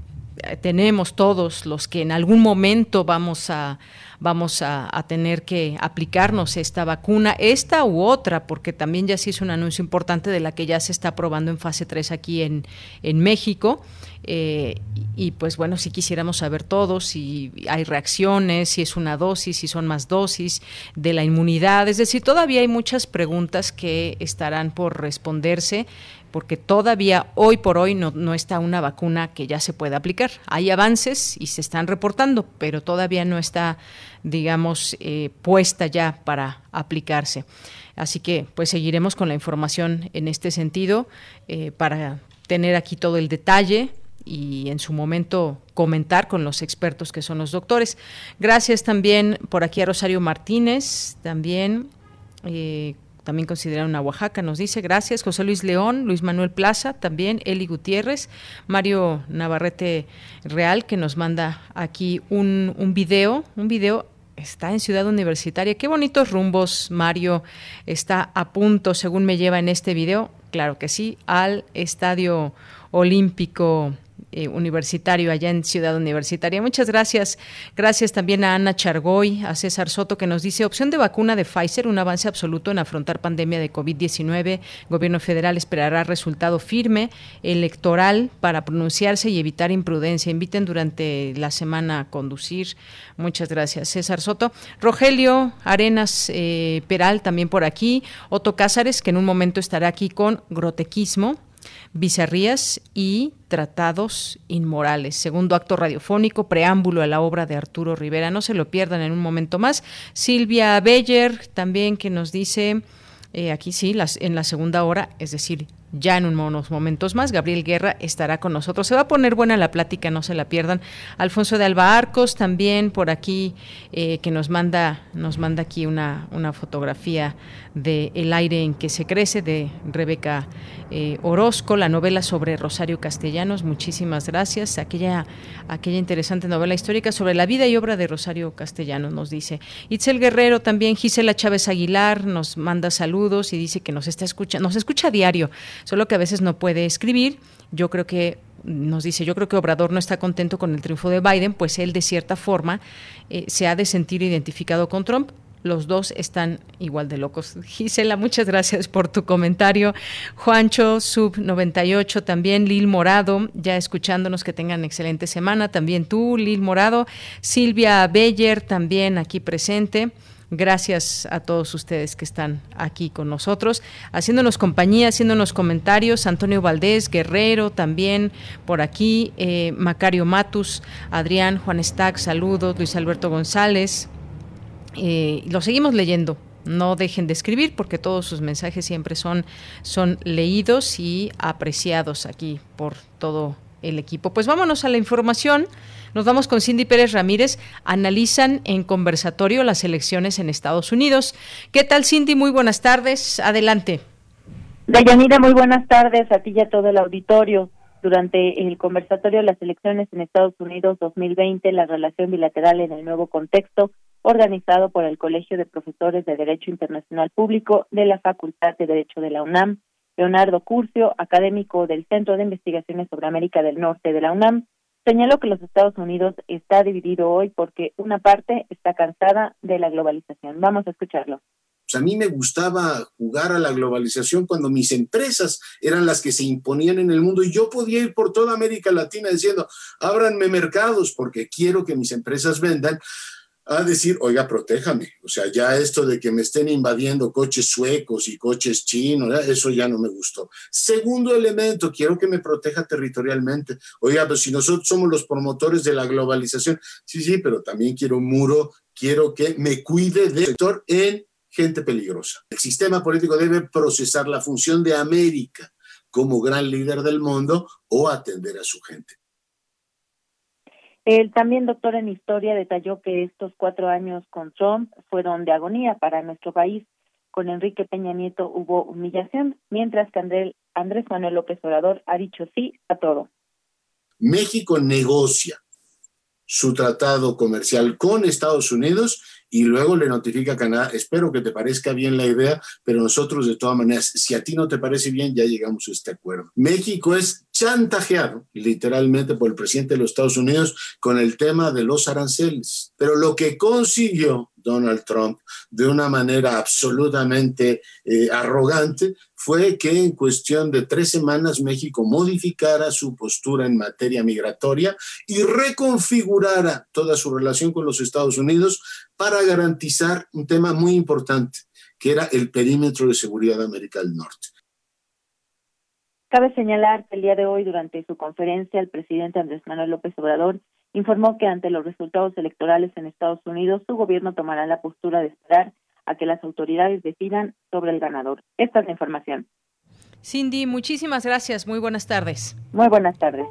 tenemos todos los que en algún momento vamos a vamos a, tener que aplicarnos esta vacuna, esta u otra, porque también ya se hizo un anuncio importante de la que ya se está probando en fase 3 aquí en, en México. Eh, y pues bueno, si quisiéramos saber todos si hay reacciones, si es una dosis, si son más dosis de la inmunidad, es decir, todavía hay muchas preguntas que estarán por responderse porque todavía hoy por hoy no, está una vacuna que ya se pueda aplicar. Hay avances y se están reportando, pero todavía no está, digamos, eh, puesta ya para aplicarse. Así que pues seguiremos con la información en este sentido eh, para tener aquí todo el detalle y en su momento comentar con los expertos que son los doctores. Gracias también por aquí a Rosario Martínez, también eh, también consideraron a Oaxaca, nos dice, gracias, José Luis León, Luis Manuel Plaza, también Eli Gutiérrez, Mario Navarrete Real, que nos manda aquí un, un video, un video está en Ciudad Universitaria. Qué bonitos rumbos, Mario. Está a punto, según me lleva en este video. claro que sí, al Estadio Olímpico eh, universitario allá en Ciudad Universitaria. Muchas gracias. Gracias también a Ana Chargoy, a César Soto, que nos dice opción de vacuna de Pfizer, un avance absoluto en afrontar pandemia de COVID-19. Gobierno federal esperará resultado firme electoral para pronunciarse y evitar imprudencia. Inviten durante la semana a conducir. Muchas gracias, César Soto. Rogelio Arenas eh, Peral, también por aquí. Otto Cázares, que en un momento estará aquí con Grotequismo bizarrías y tratados inmorales. Segundo acto radiofónico, preámbulo a la obra de Arturo Rivera. No se lo pierdan en un momento más. Silvia Beller también que nos dice, eh, aquí sí, las, en la segunda hora, es decir, ya en unos momentos más. Gabriel Guerra estará con nosotros. Se va a poner buena la plática, no se la pierdan. Alfonso de Alba Arcos también por aquí, eh, que nos manda, nos manda aquí una, una fotografía de El aire en que se crece, de Rebeca eh, Orozco, la novela sobre Rosario Castellanos. Muchísimas gracias. Aquella, aquella interesante novela histórica sobre la vida y obra de Rosario Castellanos, nos dice. Itzel Guerrero también, Gisela Chávez Aguilar, nos manda saludos y dice que nos está escuchando, nos escucha a diario solo que a veces no puede escribir. Yo creo que nos dice, yo creo que Obrador no está contento con el triunfo de Biden, pues él de cierta forma eh, se ha de sentir identificado con Trump. Los dos están igual de locos. [laughs] Gisela, muchas gracias por tu comentario. Juancho, Sub 98, también Lil Morado, ya escuchándonos, que tengan excelente semana. También tú, Lil Morado. Silvia Beller, también aquí presente. Gracias a todos ustedes que están aquí con nosotros, haciéndonos compañía, haciéndonos comentarios. Antonio Valdés, Guerrero, también por aquí. Eh, Macario Matus, Adrián, Juan Stack, saludos. Luis Alberto González. Eh, lo seguimos leyendo. No dejen de escribir porque todos sus mensajes siempre son, son leídos y apreciados aquí por todo el equipo. Pues vámonos a la información. Nos vamos con Cindy Pérez Ramírez. Analizan en conversatorio las elecciones en Estados Unidos. ¿Qué tal, Cindy? Muy buenas tardes. Adelante. Dayanira, muy buenas tardes a ti y a todo el auditorio. Durante el conversatorio de las elecciones en Estados Unidos 2020, la relación bilateral en el nuevo contexto, organizado por el Colegio de Profesores de Derecho Internacional Público de la Facultad de Derecho de la UNAM, Leonardo Curcio, académico del Centro de Investigaciones sobre América del Norte de la UNAM, Señaló que los Estados Unidos está dividido hoy porque una parte está cansada de la globalización. Vamos a escucharlo. Pues a mí me gustaba jugar a la globalización cuando mis empresas eran las que se imponían en el mundo y yo podía ir por toda América Latina diciendo, ábranme mercados porque quiero que mis empresas vendan a decir, oiga, protéjame. O sea, ya esto de que me estén invadiendo coches suecos y coches chinos, eso ya no me gustó. Segundo elemento, quiero que me proteja territorialmente. Oiga, pues si nosotros somos los promotores de la globalización, sí, sí, pero también quiero un muro, quiero que me cuide del sector en gente peligrosa. El sistema político debe procesar la función de América como gran líder del mundo o atender a su gente. El también doctor en historia detalló que estos cuatro años con Trump fueron de agonía para nuestro país. Con Enrique Peña Nieto hubo humillación, mientras que Andrés Manuel López Obrador ha dicho sí a todo. México negocia su tratado comercial con Estados Unidos y luego le notifica a Canadá, espero que te parezca bien la idea, pero nosotros de todas maneras, si a ti no te parece bien, ya llegamos a este acuerdo. México es chantajeado literalmente por el presidente de los Estados Unidos con el tema de los aranceles. Pero lo que consiguió Donald Trump de una manera absolutamente eh, arrogante fue que en cuestión de tres semanas México modificara su postura en materia migratoria y reconfigurara toda su relación con los Estados Unidos para garantizar un tema muy importante, que era el perímetro de seguridad de América del Norte. Cabe señalar que el día de hoy, durante su conferencia, el presidente Andrés Manuel López Obrador informó que ante los resultados electorales en Estados Unidos, su gobierno tomará la postura de esperar a que las autoridades decidan sobre el ganador. Esta es la información. Cindy, muchísimas gracias. Muy buenas tardes. Muy buenas tardes.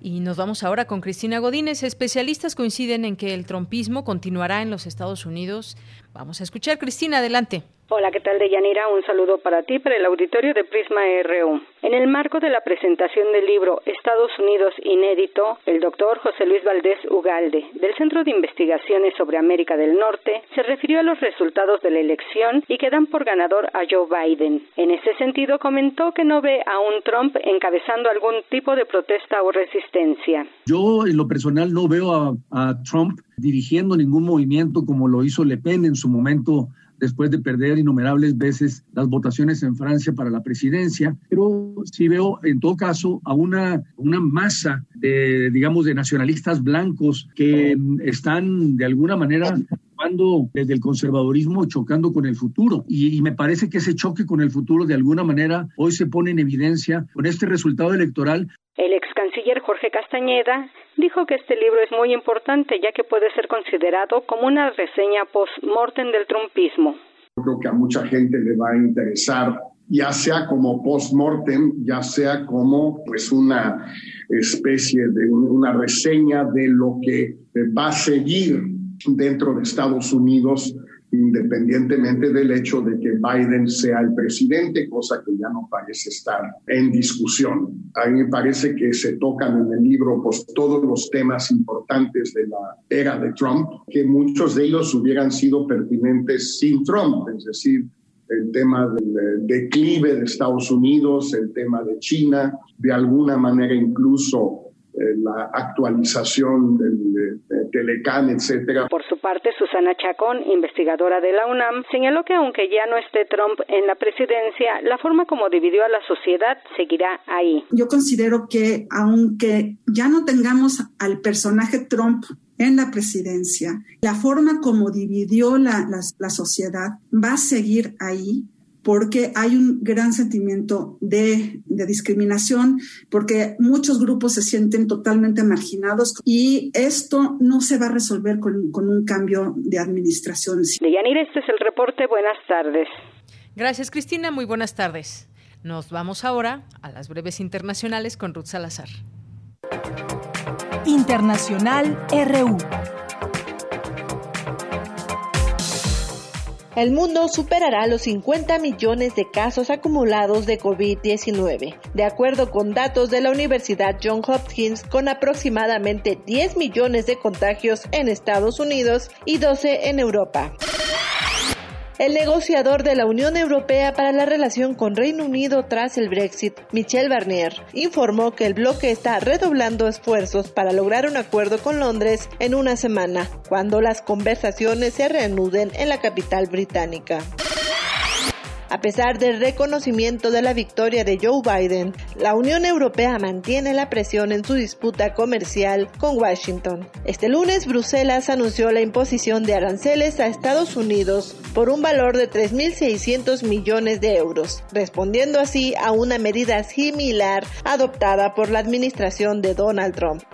Y nos vamos ahora con Cristina Godínez. Especialistas coinciden en que el trompismo continuará en los Estados Unidos. Vamos a escuchar, Cristina, adelante. Hola, ¿qué tal, Deyanira? Un saludo para ti, para el auditorio de Prisma RU. En el marco de la presentación del libro Estados Unidos Inédito, el doctor José Luis Valdés Ugalde, del Centro de Investigaciones sobre América del Norte, se refirió a los resultados de la elección y que dan por ganador a Joe Biden. En ese sentido, comentó que no ve a un Trump encabezando algún tipo de protesta o resistencia. Yo, en lo personal, no veo a, a Trump dirigiendo ningún movimiento como lo hizo Le Pen en su momento después de perder innumerables veces las votaciones en Francia para la presidencia, pero sí veo en todo caso a una, una masa de, digamos, de nacionalistas blancos que están de alguna manera jugando desde el conservadurismo chocando con el futuro. Y, me parece que ese choque con el futuro de alguna manera hoy se pone en evidencia con este resultado electoral. El ex canciller Jorge Castañeda dijo que este libro es muy importante ya que puede ser considerado como una reseña post-mortem del trumpismo. Creo que a mucha gente le va a interesar ya sea como post-mortem, ya sea como pues una especie de una reseña de lo que va a seguir dentro de Estados Unidos independientemente del hecho de que Biden sea el presidente, cosa que ya no parece estar en discusión. A mí me parece que se tocan en el libro pues, todos los temas importantes de la era de Trump, que muchos de ellos hubieran sido pertinentes sin Trump, es decir, el tema del declive de Estados Unidos, el tema de China, de alguna manera incluso eh, la actualización del Telecán, etcétera. Por su parte, Susana Chacón, investigadora de la UNAM, señaló que aunque ya no esté Trump en la presidencia, la forma como dividió a la sociedad seguirá ahí. Yo considero que aunque ya no tengamos al personaje Trump en la presidencia, la forma como dividió la, la, la sociedad va a seguir ahí porque hay un gran sentimiento de, de, discriminación, porque muchos grupos se sienten totalmente marginados y esto no se va a resolver con, con un cambio de administración. Deyanira, este es el reporte. Buenas tardes. Gracias, Cristina. Muy buenas tardes. Nos vamos ahora a las breves internacionales con Ruth Salazar. Internacional RU. El mundo superará los 50 millones de casos acumulados de COVID-19, de acuerdo con datos de la Universidad John Hopkins, con aproximadamente 10 millones de contagios en Estados Unidos y 12 en Europa. El negociador de la Unión Europea para la relación con Reino Unido tras el Brexit, Michel Barnier, informó que el bloque está redoblando esfuerzos para lograr un acuerdo con Londres en una semana, cuando las conversaciones se reanuden en la capital británica. A pesar del reconocimiento de la victoria de Joe Biden, la Unión Europea mantiene la presión en su disputa comercial con Washington. Este lunes, Bruselas anunció la imposición de aranceles a Estados Unidos por un valor de 3.600 millones de euros, respondiendo así a una medida similar adoptada por la administración de Donald Trump.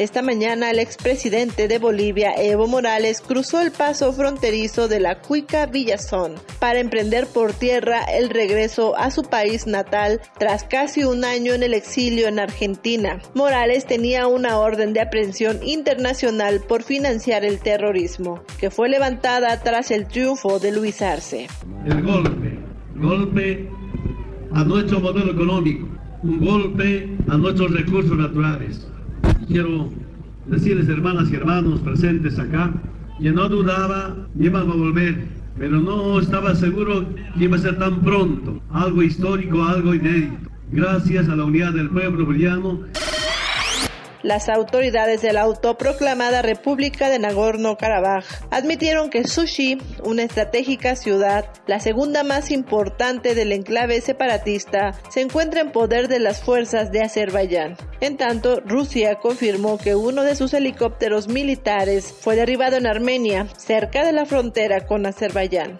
Esta mañana el expresidente de Bolivia, Evo Morales, cruzó el paso fronterizo de la Cuica Villazón para emprender por tierra el regreso a su país natal tras casi un año en el exilio en Argentina. Morales tenía una orden de aprehensión internacional por financiar el terrorismo, que fue levantada tras el triunfo de Luis Arce. El golpe, golpe a nuestro modelo económico, un golpe a nuestros recursos naturales quiero decirles, hermanas y hermanos presentes acá, que no dudaba que íbamos a volver, pero no estaba seguro que iba a ser tan pronto. Algo histórico, algo inédito. Gracias a la unidad del pueblo boliviano. Las autoridades de la autoproclamada República de Nagorno-Karabaj admitieron que Sushi, una estratégica ciudad, la segunda más importante del enclave separatista, se encuentra en poder de las fuerzas de Azerbaiyán. En tanto, Rusia confirmó que uno de sus helicópteros militares fue derribado en Armenia, cerca de la frontera con Azerbaiyán.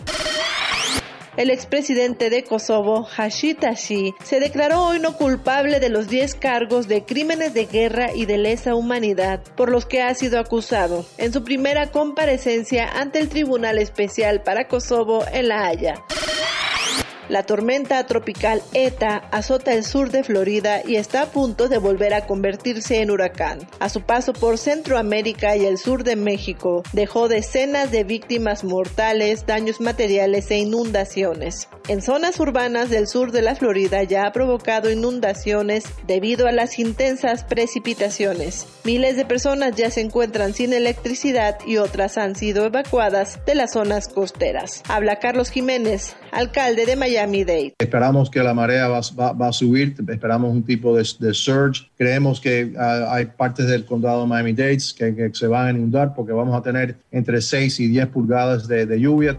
El expresidente de Kosovo, Hashid Tashi, se declaró hoy no culpable de los 10 cargos de crímenes de guerra y de lesa humanidad por los que ha sido acusado en su primera comparecencia ante el Tribunal Especial para Kosovo en La Haya. La tormenta tropical ETA azota el sur de Florida y está a punto de volver a convertirse en huracán. A su paso por Centroamérica y el sur de México, dejó decenas de víctimas mortales, daños materiales e inundaciones. En zonas urbanas del sur de la Florida ya ha provocado inundaciones debido a las intensas precipitaciones. Miles de personas ya se encuentran sin electricidad y otras han sido evacuadas de las zonas costeras. Habla Carlos Jiménez, alcalde de Miami-Dade. Esperamos que la marea va, a subir, esperamos un tipo de, surge. Creemos que ah, hay partes del condado de Miami-Dade que, se van a inundar porque vamos a tener entre 6 y 10 pulgadas de, de lluvia.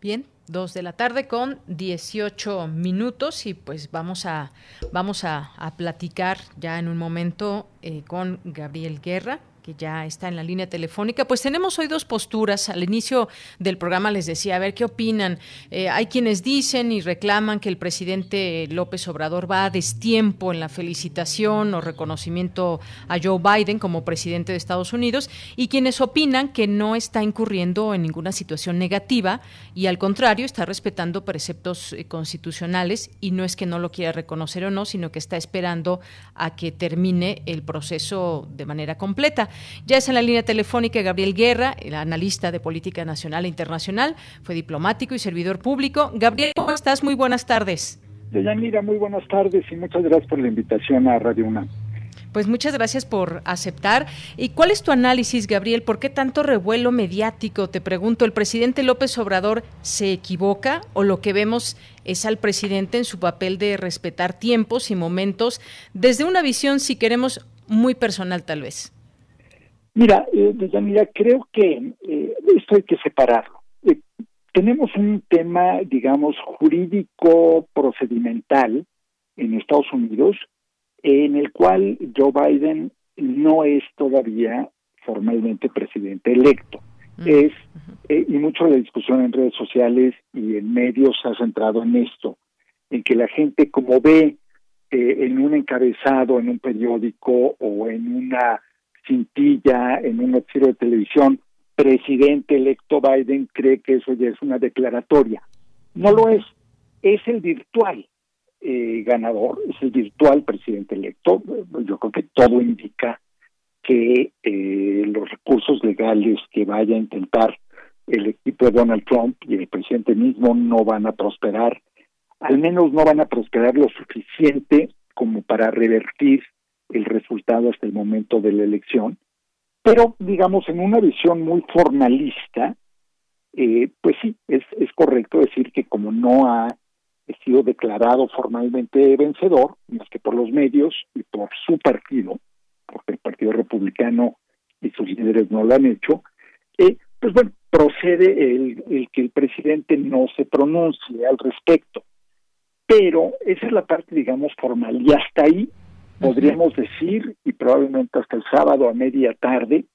Bien, dos de la tarde con 18 minutos y pues vamos a, vamos a, platicar ya en un momento eh, con Gabriel Guerra, que ya está en la línea telefónica. Pues tenemos hoy dos posturas. Al inicio del programa les decía, a ver qué opinan. Eh, hay quienes dicen y reclaman que el presidente López Obrador va a destiempo en la felicitación o reconocimiento a Joe Biden como presidente de Estados Unidos y quienes opinan que no está incurriendo en ninguna situación negativa y al contrario está respetando preceptos eh, constitucionales y no es que no lo quiera reconocer o no, sino que está esperando a que termine el proceso de manera completa. Ya es en la línea telefónica Gabriel Guerra, el analista de política nacional e internacional, fue diplomático y servidor público. Gabriel, ¿cómo estás? Muy buenas tardes. Deyanira, muy buenas tardes y muchas gracias por la invitación a Radio UNAM. Pues muchas gracias por aceptar. ¿Y cuál es tu análisis, Gabriel? ¿Por qué tanto revuelo mediático? Te pregunto, ¿el presidente López Obrador se equivoca o lo que vemos es al presidente en su papel de respetar tiempos y momentos desde una visión, si queremos, muy personal tal vez? Mira, eh, mira, creo que eh, esto hay que separarlo. Eh, tenemos un tema, digamos, jurídico procedimental en Estados Unidos en el cual Joe Biden no es todavía formalmente presidente electo. Es, eh, y mucho de la discusión en redes sociales y en medios se ha centrado en esto, en que la gente como ve en un encabezado, en un periódico o en una cintilla en un noticiero de televisión, presidente electo Biden cree que eso ya es una declaratoria. No lo es, es el virtual eh, ganador, es el virtual presidente electo. Yo creo que todo indica que eh, los recursos legales que vaya a intentar el equipo de Donald Trump y el presidente mismo no van a prosperar, al menos no van a prosperar lo suficiente como para revertir el resultado hasta el momento de la elección, pero digamos en una visión muy formalista, eh, pues sí, es, es correcto decir que como no ha sido declarado formalmente vencedor, más que por los medios y por su partido, porque el Partido Republicano y sus líderes no lo han hecho, eh, pues bueno, procede el, el que el presidente no se pronuncie al respecto. Pero esa es la parte, digamos, formal. Y hasta ahí podríamos decir, y probablemente hasta el sábado a media tarde,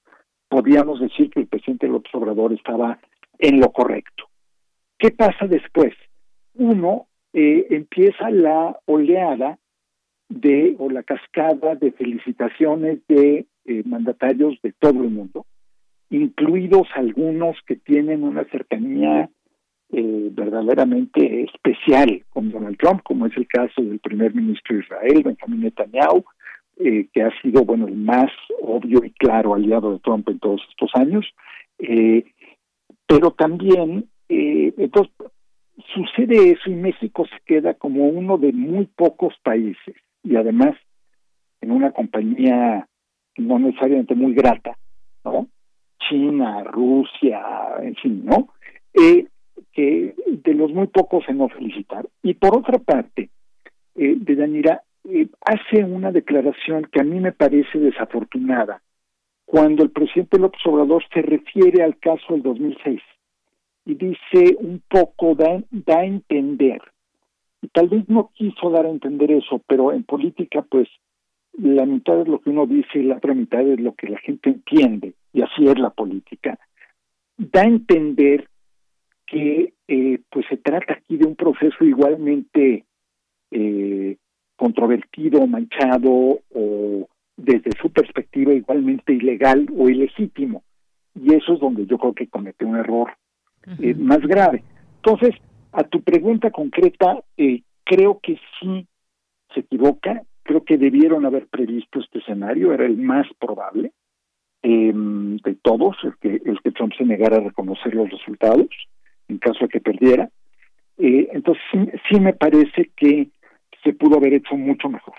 podríamos decir que el presidente López Obrador estaba en lo correcto. ¿Qué pasa después? Uno, eh, empieza la oleada de, o la cascada de felicitaciones de eh, mandatarios de todo el mundo, incluidos algunos que tienen una cercanía eh, verdaderamente especial con Donald Trump, como es el caso del primer ministro de Israel, Benjamin Netanyahu, eh, que ha sido bueno el más obvio y claro aliado de Trump en todos estos años, eh, pero también entonces sucede eso y México se queda como uno de muy pocos países y además en una compañía no necesariamente muy grata, ¿no? China, Rusia, en fin, ¿no? Eh, que de los muy pocos en no felicitar. Y por otra parte, eh, de Danira eh, hace una declaración que a mí me parece desafortunada cuando el presidente López Obrador se refiere al caso del 2006 y dice un poco, da, da a entender, y tal vez no quiso dar a entender eso, pero en política pues la mitad es lo que uno dice y la otra mitad es lo que la gente entiende, y así es la política. Da a entender que eh, pues se trata aquí de un proceso igualmente eh, controvertido, manchado o desde su perspectiva igualmente ilegal o ilegítimo. y eso es donde yo creo que comete un error eh, más grave. Entonces, a tu pregunta concreta, eh, creo que sí se equivoca, creo que debieron haber previsto este escenario, era el más probable em, de todos, el que, el que Trump se negara a reconocer los resultados en caso de que perdiera. Eh, entonces, sí me parece que se pudo haber hecho mucho mejor.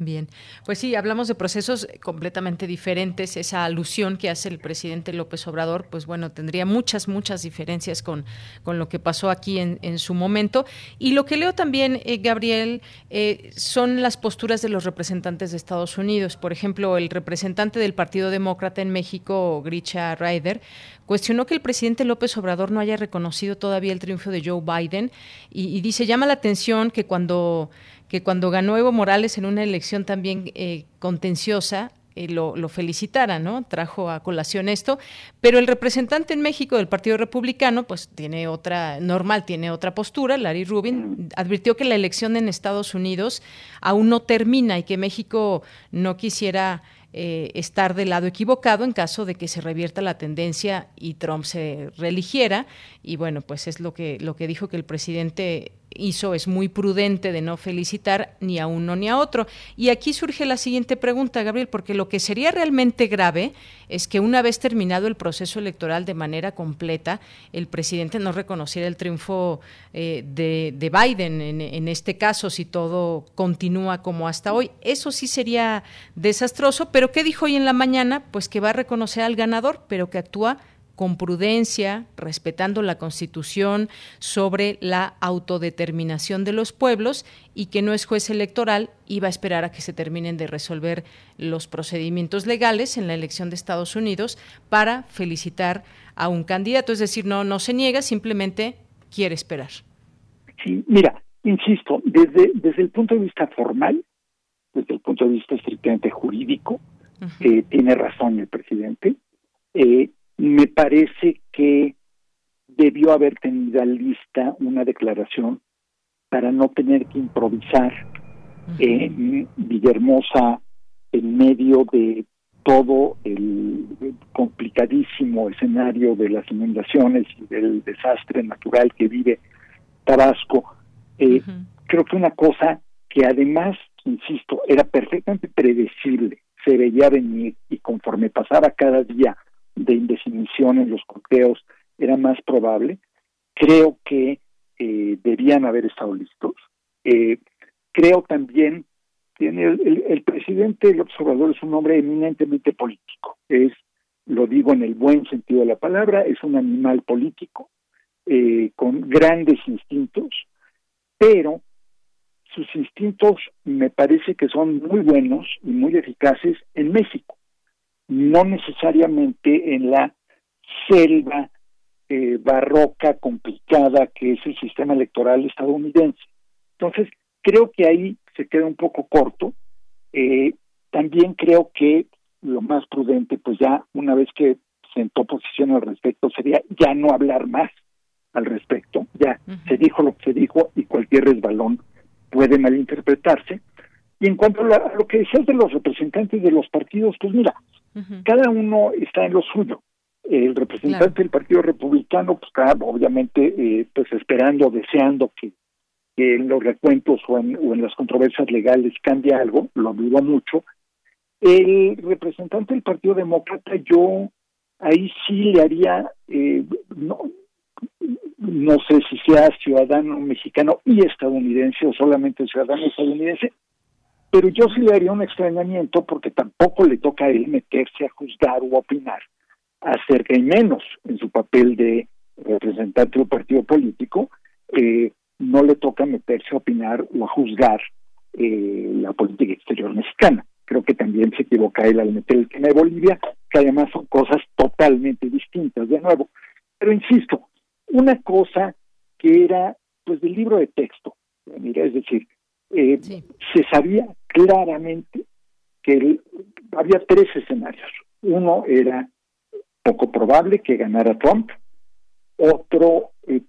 Bien, pues sí, hablamos de procesos completamente diferentes. Esa alusión que hace el presidente López Obrador, pues bueno, tendría muchas, muchas diferencias con, con lo que pasó aquí en, en su momento. Y lo que leo también, eh, Gabriel, eh, son las posturas de los representantes de Estados Unidos. Por ejemplo, el representante del Partido Demócrata en México, Grisha Ryder, cuestionó que el presidente López Obrador no haya reconocido todavía el triunfo de Joe Biden y dice, llama la atención que cuando que cuando ganó Evo Morales en una elección también eh, contenciosa, eh, lo, lo, felicitara, ¿no? Trajo a colación esto, pero el representante en México del Partido Republicano, pues tiene otra, normal, tiene otra postura, Larry Rubin, advirtió que la elección en Estados Unidos aún no termina y que México no quisiera eh, estar del lado equivocado en caso de que se revierta la tendencia y Trump se reeligiera. Y bueno, pues es lo que, lo que dijo que el presidente hizo, es muy prudente de no felicitar ni a uno ni a otro. Y aquí surge la siguiente pregunta, Gabriel, porque lo que sería realmente grave es que una vez terminado el proceso electoral de manera completa, el presidente no reconociera el triunfo eh, de, de, Biden en, en este caso, si todo continúa como hasta hoy. Eso sí sería desastroso, pero ¿qué dijo hoy en la mañana? Pues que va a reconocer al ganador, pero que actúa con prudencia, respetando la Constitución sobre la autodeterminación de los pueblos y que no es juez electoral y va a esperar a que se terminen de resolver los procedimientos legales en la elección de Estados Unidos para felicitar a un candidato. Es decir, no, no se niega, simplemente quiere esperar. Sí, mira, insisto, desde, desde el punto de vista formal, desde el punto de vista estrictamente jurídico, eh, tiene razón el presidente. Eh, me parece que debió haber tenido lista una declaración para no tener que improvisar en Villahermosa en medio de todo el complicadísimo escenario de las inundaciones y del desastre natural que vive Tabasco. Eh, creo que una cosa que además, insisto, era perfectamente predecible, se veía venir y conforme pasaba cada día de indefinición en los conteos era más probable. Creo que eh, debían haber estado listos. Eh, creo también que el, el, presidente el observador es un hombre eminentemente político. Es, lo digo en el buen sentido de la palabra, es un animal político eh, con grandes instintos, pero sus instintos me parece que son muy buenos y muy eficaces en México no necesariamente en la selva eh, barroca, complicada que es el sistema electoral estadounidense. Entonces, creo que ahí se queda un poco corto. Eh, también creo que lo más prudente, pues ya una vez que sentó posición al respecto, sería ya no hablar más al respecto. Ya se dijo lo que se dijo y cualquier resbalón puede malinterpretarse. Y en cuanto a, lo que decías de los representantes de los partidos, pues mira, cada uno está en lo suyo. El representante del Partido Republicano pues, está obviamente eh, pues esperando, deseando que, en los recuentos o en, o en las controversias legales cambie algo, lo dudo mucho. El representante del Partido Demócrata, yo ahí sí le haría, eh, no, no sé si sea ciudadano mexicano y estadounidense o solamente ciudadano estadounidense, pero yo sí le haría un extrañamiento porque tampoco le toca a él meterse a juzgar o opinar acerca y menos en su papel de representante de un partido político, eh, no le toca meterse a opinar o a juzgar eh, la política exterior mexicana. Creo que también se equivoca él al meter el tema de Bolivia, que además son cosas totalmente distintas, de nuevo. Pero insisto, una cosa que era pues del libro de texto, mira, es decir, eh, se sabía claramente que había tres escenarios. Uno era poco probable que ganara Trump, otro eh,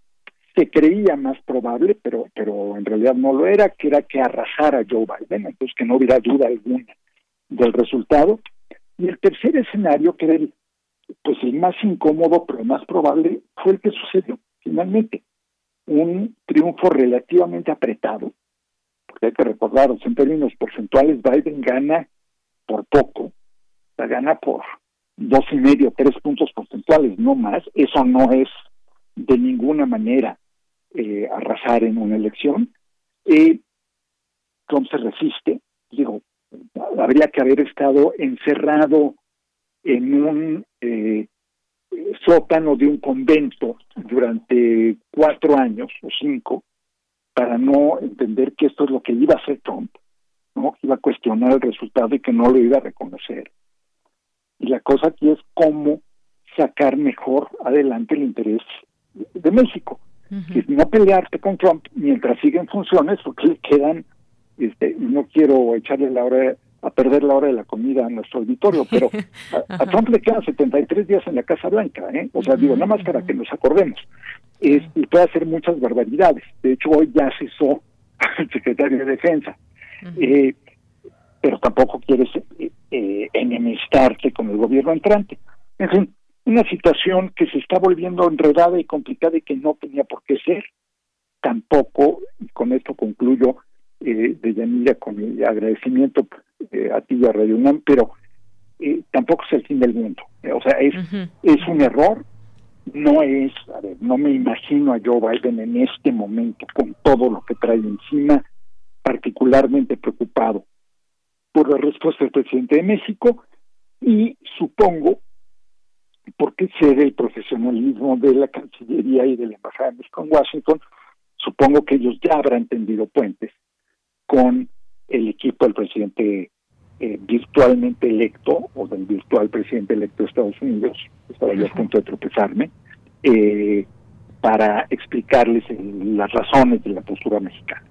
se creía más probable, pero, pero en realidad no lo era, que era que arrasara Joe Biden, entonces que no hubiera duda alguna del resultado. Y el tercer escenario, que era el pues el más incómodo, pero más probable, fue el que sucedió finalmente. Un triunfo relativamente apretado, porque hay que recordar, en términos porcentuales, Biden gana por poco, gana por dos y medio, tres puntos porcentuales, no más. Eso no es de ninguna manera eh, arrasar en una elección. Eh, Trump se resiste, digo, habría que haber estado encerrado en un eh, sótano de un convento durante cuatro años o cinco para no entender que esto es lo que iba a hacer Trump, ¿no? iba a cuestionar el resultado y que no lo iba a reconocer. Y la cosa aquí es cómo sacar mejor adelante el interés de México. y no pelearte con Trump mientras sigue en funciones porque le quedan, este, no quiero echarle la hora a perder la hora de la comida a nuestro auditorio, pero [laughs] a, Trump le quedan 73 días en la Casa Blanca, ¿eh? O sea, digo, nada más para que nos acordemos. Es, y puede hacer muchas barbaridades. De hecho, hoy ya cesó [laughs] el secretario de Defensa. eh, pero tampoco quieres eh, eh, enemistarte con el gobierno entrante. En fin, una situación que se está volviendo enredada y complicada y que no tenía por qué ser. Tampoco, y con esto concluyo, eh, de Yanira, con mi agradecimiento eh, a ti y a Radio UNAM, pero eh, tampoco es el fin del mundo. Eh, o sea, es, es un error, no es, a ver, no me imagino a Joe Biden en este momento con todo lo que trae encima, particularmente preocupado por la respuesta del presidente de México y supongo, porque sé del profesionalismo de la Cancillería y de la Embajada de México en Washington, supongo que ellos ya habrán tendido puentes con el equipo del presidente eh, virtualmente electo o del virtual presidente electo de Estados Unidos, estaba yo a punto de tropezarme, eh, para explicarles las razones de la postura mexicana.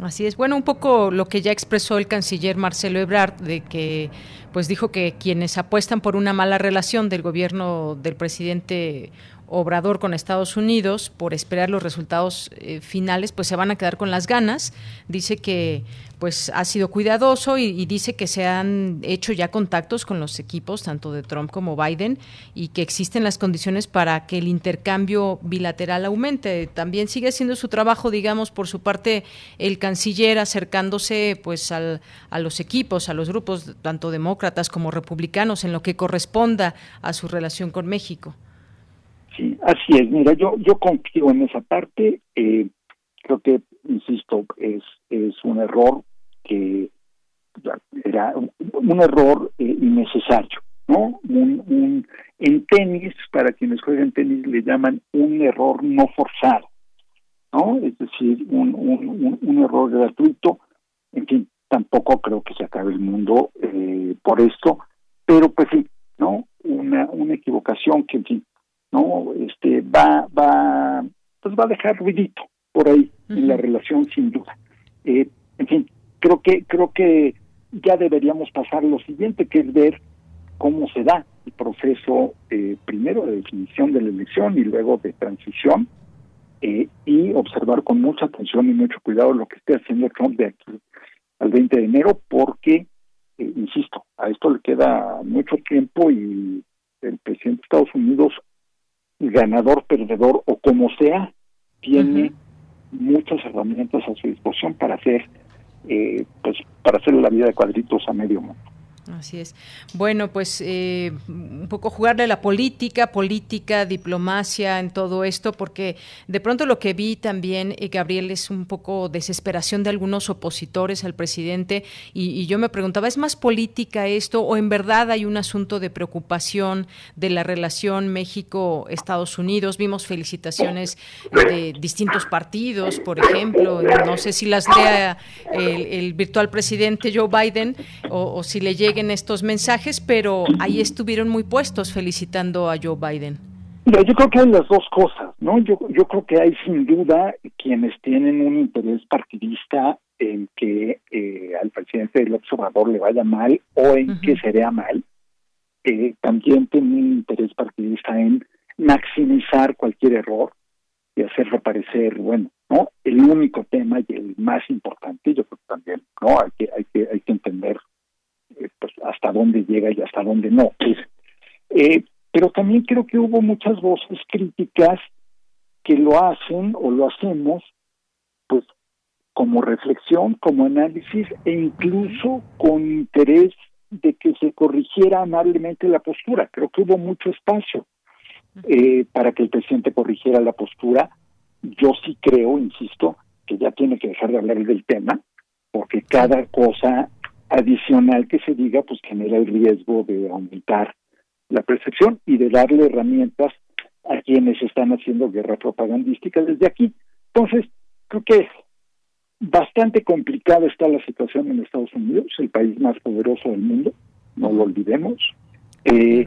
Así es. Bueno, un poco lo que ya expresó el canciller Marcelo Ebrard, de que, pues dijo que quienes apuestan por una mala relación del gobierno del presidente Obrador con Estados Unidos por esperar los resultados eh, finales, pues se van a quedar con las ganas. Dice que pues ha sido cuidadoso y, dice que se han hecho ya contactos con los equipos tanto de Trump como Biden y que existen las condiciones para que el intercambio bilateral aumente. También sigue haciendo su trabajo, digamos, por su parte el canciller acercándose pues al, a los equipos, a los grupos tanto demócratas como republicanos en lo que corresponda a su relación con México. Sí, así es. Mira, yo yo confío en esa parte. Eh, creo que, insisto, es es un error que era un, error eh, innecesario, ¿no? Un, en tenis, para quienes juegan tenis, le llaman un error no forzado, ¿no? Es decir, un, un, un error gratuito. En fin, tampoco creo que se acabe el mundo eh, por esto, pero pues sí, ¿no? Una, una equivocación que, en fin, no este va va pues va a dejar ruidito por ahí en la relación sin duda. Eh, en fin creo que creo que ya deberíamos pasar lo siguiente que es ver cómo se da el proceso eh, primero de definición de la elección y luego de transición eh, y observar con mucha atención y mucho cuidado lo que esté haciendo Trump de aquí al 20 de enero porque insisto a esto le queda mucho tiempo y el presidente de Estados Unidos ganador, perdedor o como sea, tiene muchas herramientas a su disposición para hacer, eh, pues, para hacer la vida de cuadritos a medio mundo. Así es. Bueno, pues eh, un poco jugarle la política, política, diplomacia en todo esto, porque de pronto lo que vi también, eh, Gabriel, es un poco desesperación de algunos opositores al presidente y, yo me preguntaba, ¿es más política esto o en verdad hay un asunto de preocupación de la relación México-Estados Unidos? Vimos felicitaciones de distintos partidos, por ejemplo, no sé si las lea el, virtual presidente Joe Biden o, o si le llega en estos mensajes, pero ahí estuvieron muy puestos felicitando a Joe Biden. yo creo que hay las dos cosas, ¿no? Yo, yo creo que hay sin duda quienes tienen un interés partidista en que eh, al presidente del observador le vaya mal o en que se vea mal. Eh, también tienen un interés partidista en maximizar cualquier error y hacerlo parecer, bueno, ¿no? El único tema y el más importante, yo creo que también, ¿no? Hay que, hay que, hay que entender pues, hasta dónde llega y hasta dónde no. Eh, pero también creo que hubo muchas voces críticas que lo hacen o lo hacemos pues como reflexión, como análisis e incluso con interés de que se corrigiera amablemente la postura. Creo que hubo mucho espacio eh, para que el presidente corrigiera la postura. Yo sí creo, insisto, que ya tiene que dejar de hablar del tema, porque cada cosa adicional que se diga pues genera el riesgo de aumentar la percepción y de darle herramientas a quienes están haciendo guerra propagandística desde aquí. Entonces, creo que bastante complicada está la situación en Estados Unidos, el país más poderoso del mundo, no lo olvidemos, eh,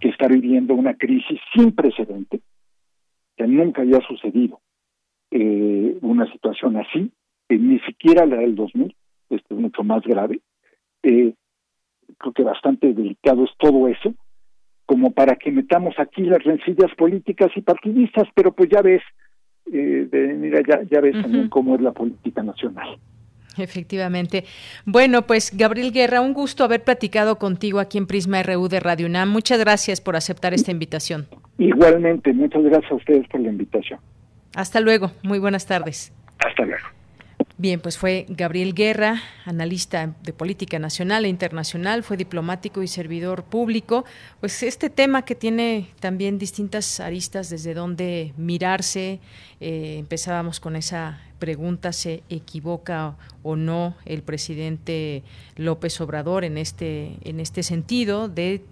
que está viviendo una crisis sin precedente, que nunca había sucedido eh, una situación así, ni siquiera la del 2000, esto es mucho más grave. Eh, creo que bastante delicado es todo eso, como para que metamos aquí las rencillas políticas y partidistas, pero pues ya ves, eh, de, mira, ya, ya ves también cómo es la política nacional. Efectivamente. Bueno, pues Gabriel Guerra, un gusto haber platicado contigo aquí en Prisma RU de Radio UNAM. Muchas gracias por aceptar esta invitación. Igualmente, muchas gracias a ustedes por la invitación. Hasta luego, muy buenas tardes. Hasta luego. Bien, pues fue Gabriel Guerra, analista de política nacional e internacional, fue diplomático y servidor público. Pues este tema que tiene también distintas aristas desde donde mirarse. Eh, empezábamos con esa pregunta, ¿se equivoca o no el presidente López Obrador en este, en este sentido de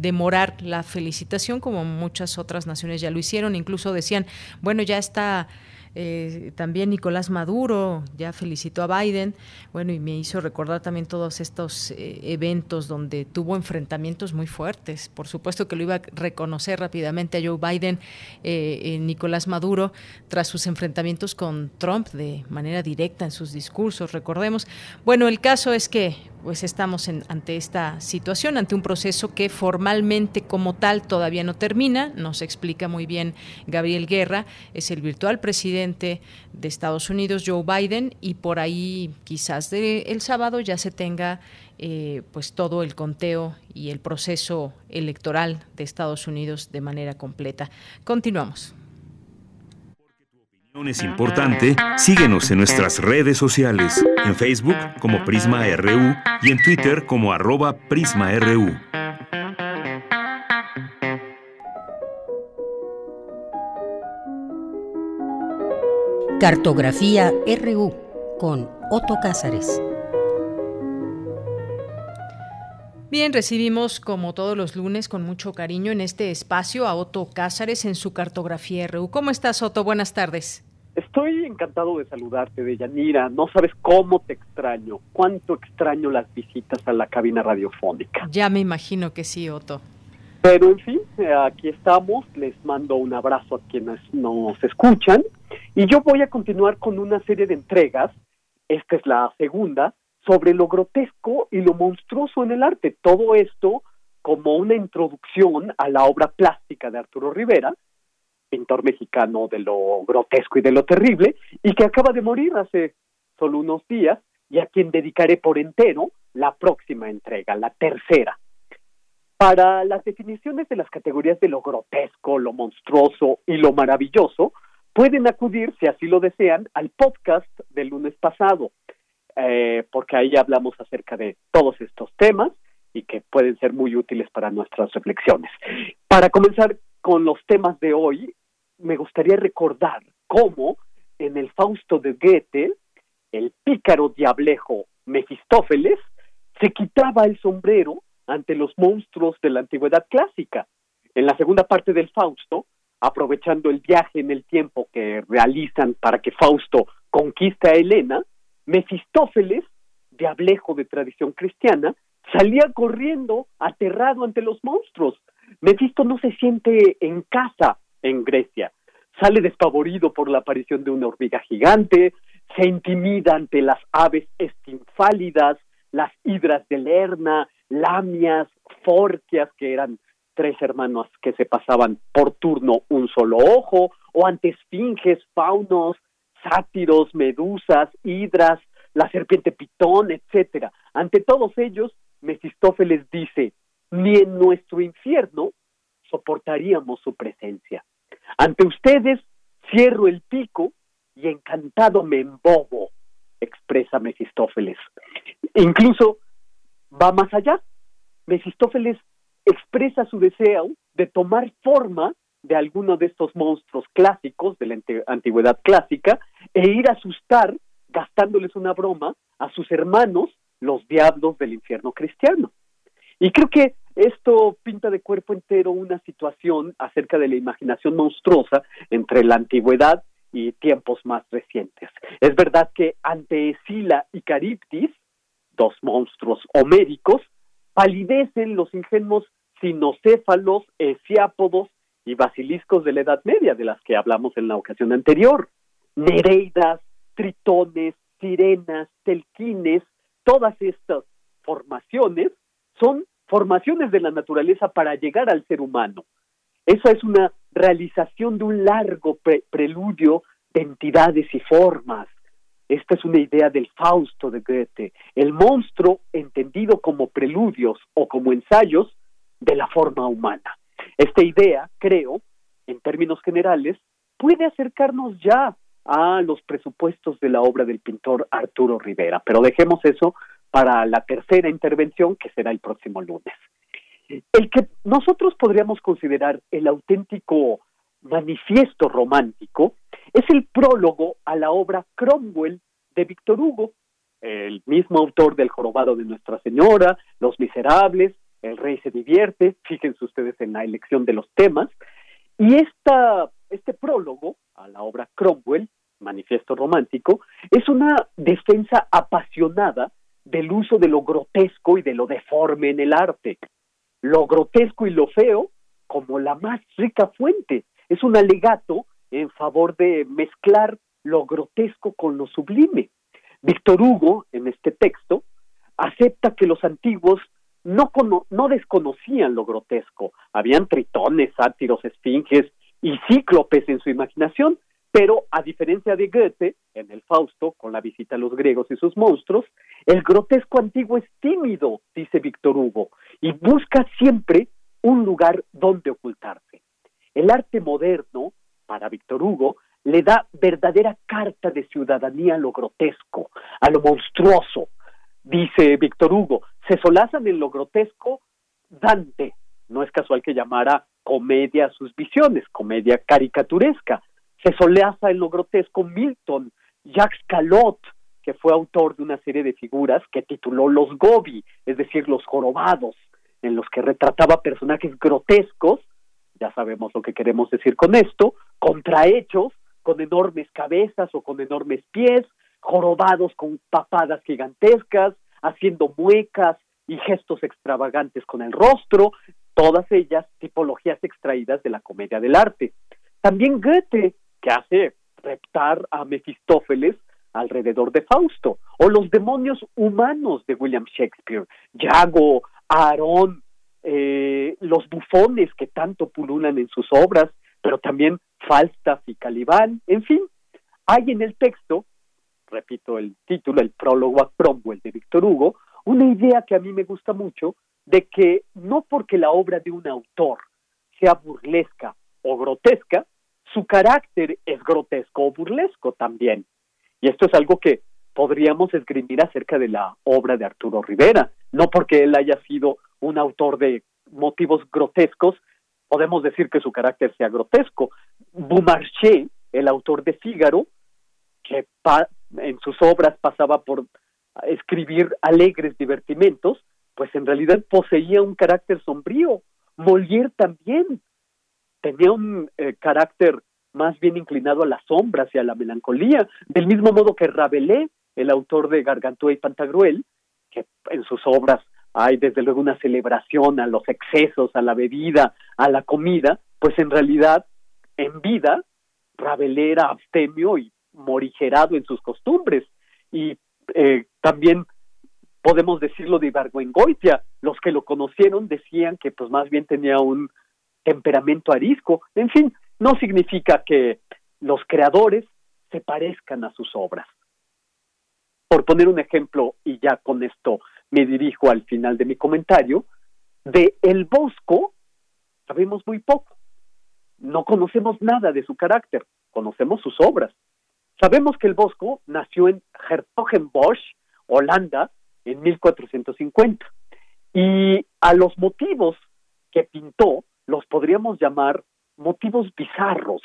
demorar la felicitación, como muchas otras naciones ya lo hicieron? Incluso decían, bueno, ya está eh, también Nicolás Maduro ya felicitó a Biden, bueno, y me hizo recordar también todos estos eh, eventos donde tuvo enfrentamientos muy fuertes. Por supuesto que lo iba a reconocer rápidamente a Joe Biden, eh, Nicolás Maduro, tras sus enfrentamientos con Trump de manera directa en sus discursos, recordemos. Bueno, el caso es que pues estamos ante esta situación, ante un proceso que formalmente como tal todavía no termina, nos explica muy bien Gabriel Guerra, es el virtual presidente de Estados Unidos, Joe Biden, y por ahí quizás de el sábado ya se tenga eh, pues todo el conteo y el proceso electoral de Estados Unidos de manera completa. Continuamos es importante, síguenos en nuestras redes sociales, en Facebook como Prisma RU y en Twitter como arroba PrismaRU. Cartografía RU con Otto Cázares. Bien, recibimos como todos los lunes con mucho cariño en este espacio a Otto Cázares en su cartografía RU. ¿Cómo estás, Otto? Buenas tardes. Estoy encantado de saludarte, Deyanira. No sabes cómo te extraño, cuánto extraño las visitas a la cabina radiofónica. Ya me imagino que sí, Otto. Pero en fin, eh, aquí estamos. Les mando un abrazo a quienes nos escuchan. Y yo voy a continuar con una serie de entregas. Esta es la segunda, sobre lo grotesco y lo monstruoso en el arte. Todo esto como una introducción a la obra plástica de Arturo Rivera, pintor mexicano de lo grotesco y de lo terrible, y que acaba de morir hace solo unos días, y a quien dedicaré por entero la próxima entrega, la tercera. Para las definiciones de las categorías de lo grotesco, lo monstruoso y lo maravilloso, pueden acudir, si así lo desean, al podcast del lunes pasado, eh, porque ahí hablamos acerca de todos estos temas y que pueden ser muy útiles para nuestras reflexiones. Para comenzar con los temas de hoy, me gustaría recordar cómo en el Fausto de Goethe, el pícaro diablejo Mefistófeles se quitaba el sombrero ante los monstruos de la antigüedad clásica. En la segunda parte del Fausto, aprovechando el viaje en el tiempo que realizan para que Fausto conquista a Helena, Mefistófeles, diablejo de tradición cristiana, salía corriendo aterrado ante los monstruos. Mefisto no se siente en casa en Grecia. Sale despavorido por la aparición de una hormiga gigante, se intimida ante las aves estinfálidas, las hidras de Lerna, lamias, forquias, que eran tres hermanos que se pasaban por turno un solo ojo, o ante esfinges, faunos, sátiros, medusas, hidras, la serpiente pitón, etcétera. Ante todos ellos, Mefistófeles dice, ni en nuestro infierno soportaríamos su presencia. Ante ustedes cierro el pico y encantado me embobo, expresa Mefistófeles. Incluso va más allá. Mefistófeles expresa su deseo de tomar forma de alguno de estos monstruos clásicos de la antigüedad clásica e ir a asustar, gastándoles una broma, a sus hermanos, los diablos del infierno cristiano. Y creo que esto pinta de cuerpo entero una situación acerca de la imaginación monstruosa entre la antigüedad y tiempos más recientes. Es verdad que ante Escila y Cariptis, dos monstruos homéricos, palidecen los ingenuos sinocéfalos, esiápodos y basiliscos de la Edad Media, de las que hablamos en la ocasión anterior. Nereidas, tritones, sirenas, telquines, todas estas formaciones son formaciones de la naturaleza para llegar al ser humano. Esa es una realización de un largo preludio de entidades y formas. Esta es una idea del Fausto de Goethe, el monstruo entendido como preludios o como ensayos de la forma humana. Esta idea, creo, en términos generales, puede acercarnos ya a los presupuestos de la obra del pintor Arturo Rivera, pero dejemos eso para la tercera intervención que será el próximo lunes. El que nosotros podríamos considerar el auténtico manifiesto romántico es el prólogo a la obra Cromwell de Víctor Hugo, el mismo autor del Jorobado de Nuestra Señora, Los Miserables, El Rey se divierte, fíjense ustedes en la elección de los temas, y esta, este prólogo a la obra Cromwell, Manifiesto Romántico, es una defensa apasionada del uso de lo grotesco y de lo deforme en el arte. Lo grotesco y lo feo como la más rica fuente. Es un alegato en favor de mezclar lo grotesco con lo sublime. Víctor Hugo, en este texto, acepta que los antiguos no, no desconocían lo grotesco. Habían tritones, sátiros, esfinges y cíclopes en su imaginación, pero a diferencia de Goethe, en el Fausto, con la visita a los griegos y sus monstruos, el grotesco antiguo es tímido, dice Víctor Hugo, y busca siempre un lugar donde ocultarse. El arte moderno, para Víctor Hugo, le da verdadera carta de ciudadanía a lo grotesco, a lo monstruoso. Dice Víctor Hugo, se solazan en lo grotesco Dante, no es casual que llamara comedia a sus visiones, comedia caricaturesca, se soleaza en lo grotesco Milton, Jacques Calot, que fue autor de una serie de figuras que tituló Los Gobi, es decir, los jorobados, en los que retrataba personajes grotescos, ya sabemos lo que queremos decir con esto, contrahechos, con enormes cabezas o con enormes pies, jorobados con papadas gigantescas, haciendo muecas y gestos extravagantes con el rostro, todas ellas tipologías extraídas de la comedia del arte. También Goethe hace reptar a Mefistófeles alrededor de Fausto, o los demonios humanos de William Shakespeare, Yago, Aarón, eh, los bufones que tanto pululan en sus obras, pero también Falstaff y Calibán, en fin, hay en el texto, repito el título, el prólogo a Cromwell de Víctor Hugo, una idea que a mí me gusta mucho de que no porque la obra de un autor sea burlesca o grotesca, su carácter es grotesco o burlesco también. Y esto es algo que podríamos esgrimir acerca de la obra de Arturo Rivera. No porque él haya sido un autor de motivos grotescos, podemos decir que su carácter sea grotesco. Beaumarchais, el autor de Fígaro, que en sus obras pasaba por escribir alegres divertimentos, pues en realidad poseía un carácter sombrío. Molière también tenía un eh, carácter más bien inclinado a las sombras y a la melancolía, del mismo modo que Rabelais, el autor de Gargantúa y Pantagruel, que en sus obras hay desde luego una celebración a los excesos, a la bebida, a la comida, pues en realidad en vida Rabelais era abstemio y morigerado en sus costumbres. Y eh, también podemos decirlo de Ibargüengoitia, los que lo conocieron decían que pues más bien tenía un temperamento arisco, en fin, no significa que los creadores se parezcan a sus obras. Por poner un ejemplo, y ya con esto me dirijo al final de mi comentario, de El Bosco sabemos muy poco. No conocemos nada de su carácter, conocemos sus obras. Sabemos que el Bosco nació en Hertogenbosch, Holanda, en 1450. Y a los motivos que pintó los podríamos llamar motivos bizarros.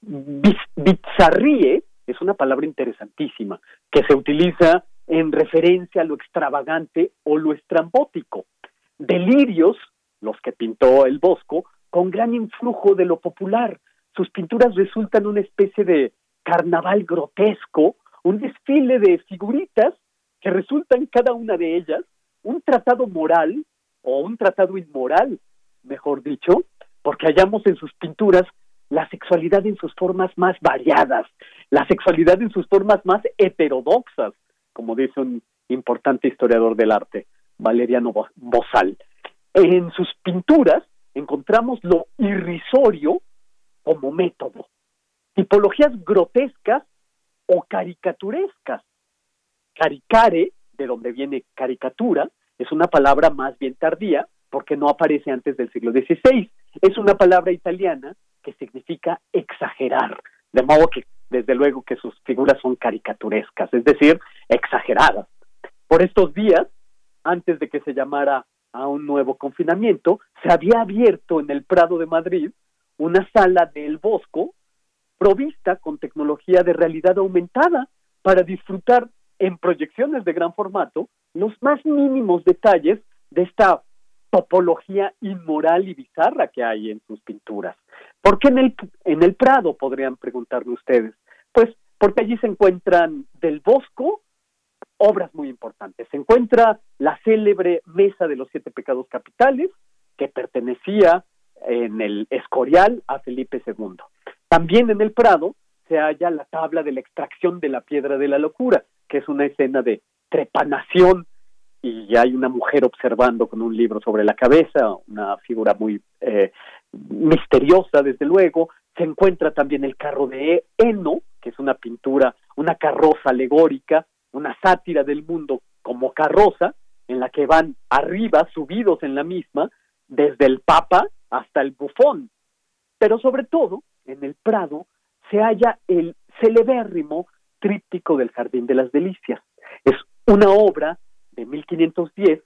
Bizarrie es una palabra interesantísima que se utiliza en referencia a lo extravagante o lo estrambótico. Delirios, los que pintó el Bosco, con gran influjo de lo popular. Sus pinturas resultan una especie de carnaval grotesco, un desfile de figuritas que resultan cada una de ellas un tratado moral o un tratado inmoral, mejor dicho, porque hallamos en sus pinturas la sexualidad en sus formas más variadas, la sexualidad en sus formas más heterodoxas, como dice un importante historiador del arte, Valeriano Bozal. En sus pinturas encontramos lo irrisorio como método, tipologías grotescas o caricaturescas. Caricare, de donde viene caricatura, es una palabra más bien tardía porque no aparece antes del siglo XVI. Es una palabra italiana que significa exagerar, de modo que desde luego que sus figuras son caricaturescas, es decir, exageradas. Por estos días, antes de que se llamara a un nuevo confinamiento, se había abierto en el Prado de Madrid una sala del Bosco provista con tecnología de realidad aumentada para disfrutar en proyecciones de gran formato los más mínimos detalles de esta topología inmoral y bizarra que hay en sus pinturas. ¿Por qué en el, en el Prado, podrían preguntarme ustedes? Pues porque allí se encuentran del Bosco obras muy importantes. Se encuentra la célebre Mesa de los Siete Pecados Capitales, que pertenecía en el Escorial a Felipe II. También en el Prado se halla la tabla de la extracción de la piedra de la locura, que es una escena de trepanación y hay una mujer observando con un libro sobre la cabeza, una figura muy eh, misteriosa, desde luego. Se encuentra también el carro de Eno, que es una pintura, una carroza alegórica, una sátira del mundo como carroza, en la que van arriba, subidos en la misma, desde el Papa hasta el bufón. Pero sobre todo, en el Prado, se halla el celebérrimo tríptico del Jardín de las Delicias. Es una obra de 1510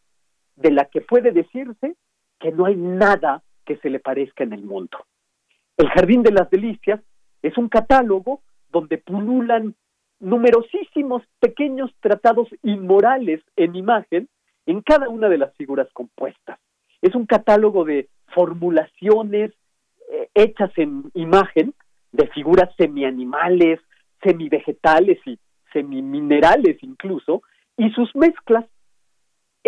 de la que puede decirse que no hay nada que se le parezca en el mundo. El Jardín de las Delicias es un catálogo donde pululan numerosísimos pequeños tratados inmorales en imagen en cada una de las figuras compuestas. Es un catálogo de formulaciones eh, hechas en imagen de figuras semianimales, semivegetales y semiminerales incluso, y sus mezclas.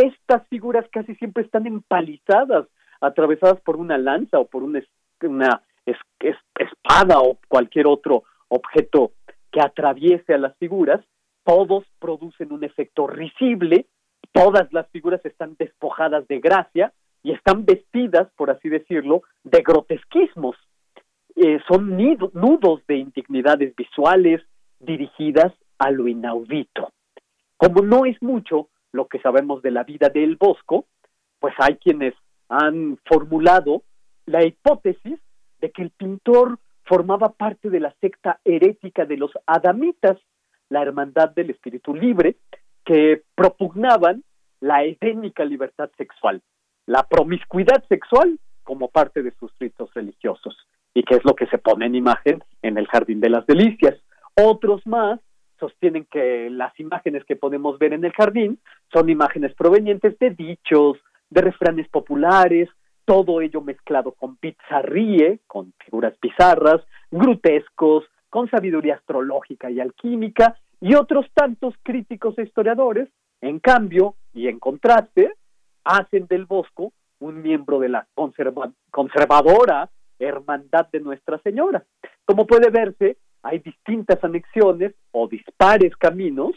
Estas figuras casi siempre están empalizadas, atravesadas por una lanza o por una, espada o cualquier otro objeto que atraviese a las figuras, todos producen un efecto risible, todas las figuras están despojadas de gracia y están vestidas, por así decirlo, de grotesquismos. Eh, son nudos de indignidades visuales dirigidas a lo inaudito. Como no es mucho lo que sabemos de la vida del Bosco, pues hay quienes han formulado la hipótesis de que el pintor formaba parte de la secta herética de los adamitas, la hermandad del espíritu libre, que propugnaban la edénica libertad sexual, la promiscuidad sexual como parte de sus ritos religiosos, y que es lo que se pone en imagen en el Jardín de las Delicias. Otros más sostienen que las imágenes que podemos ver en el jardín son imágenes provenientes de dichos, de refranes populares, todo ello mezclado con pizarríe, con figuras bizarras, grotescos, con sabiduría astrológica y alquímica, y otros tantos críticos e historiadores, en cambio y en contraste, hacen del Bosco un miembro de la conservadora Hermandad de Nuestra Señora. Como puede verse, hay distintas anexiones o dispares caminos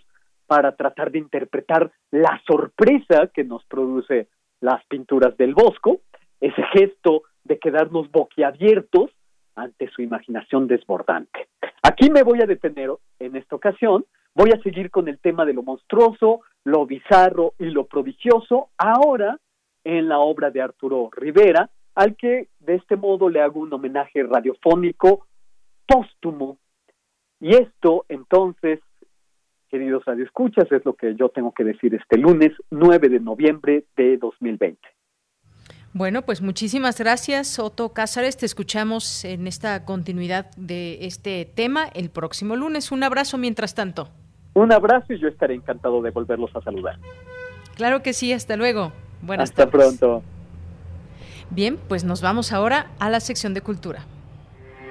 para tratar de interpretar la sorpresa que nos produce las pinturas del Bosco, ese gesto de quedarnos boquiabiertos ante su imaginación desbordante. Aquí me voy a detener en esta ocasión, voy a seguir con el tema de lo monstruoso, lo bizarro y lo prodigioso, ahora en la obra de Arturo Rivera, al que de este modo le hago un homenaje radiofónico póstumo. Y esto, entonces, queridos radioescuchas, es lo que yo tengo que decir este lunes 9 de noviembre de 2020. Bueno, pues muchísimas gracias, Otto Cázares. Te escuchamos en esta continuidad de este tema el próximo lunes. Un abrazo mientras tanto. Un abrazo y yo estaré encantado de volverlos a saludar. Claro que sí, hasta luego. Buenas Hasta pronto. Bien, pues nos vamos ahora a la sección de cultura.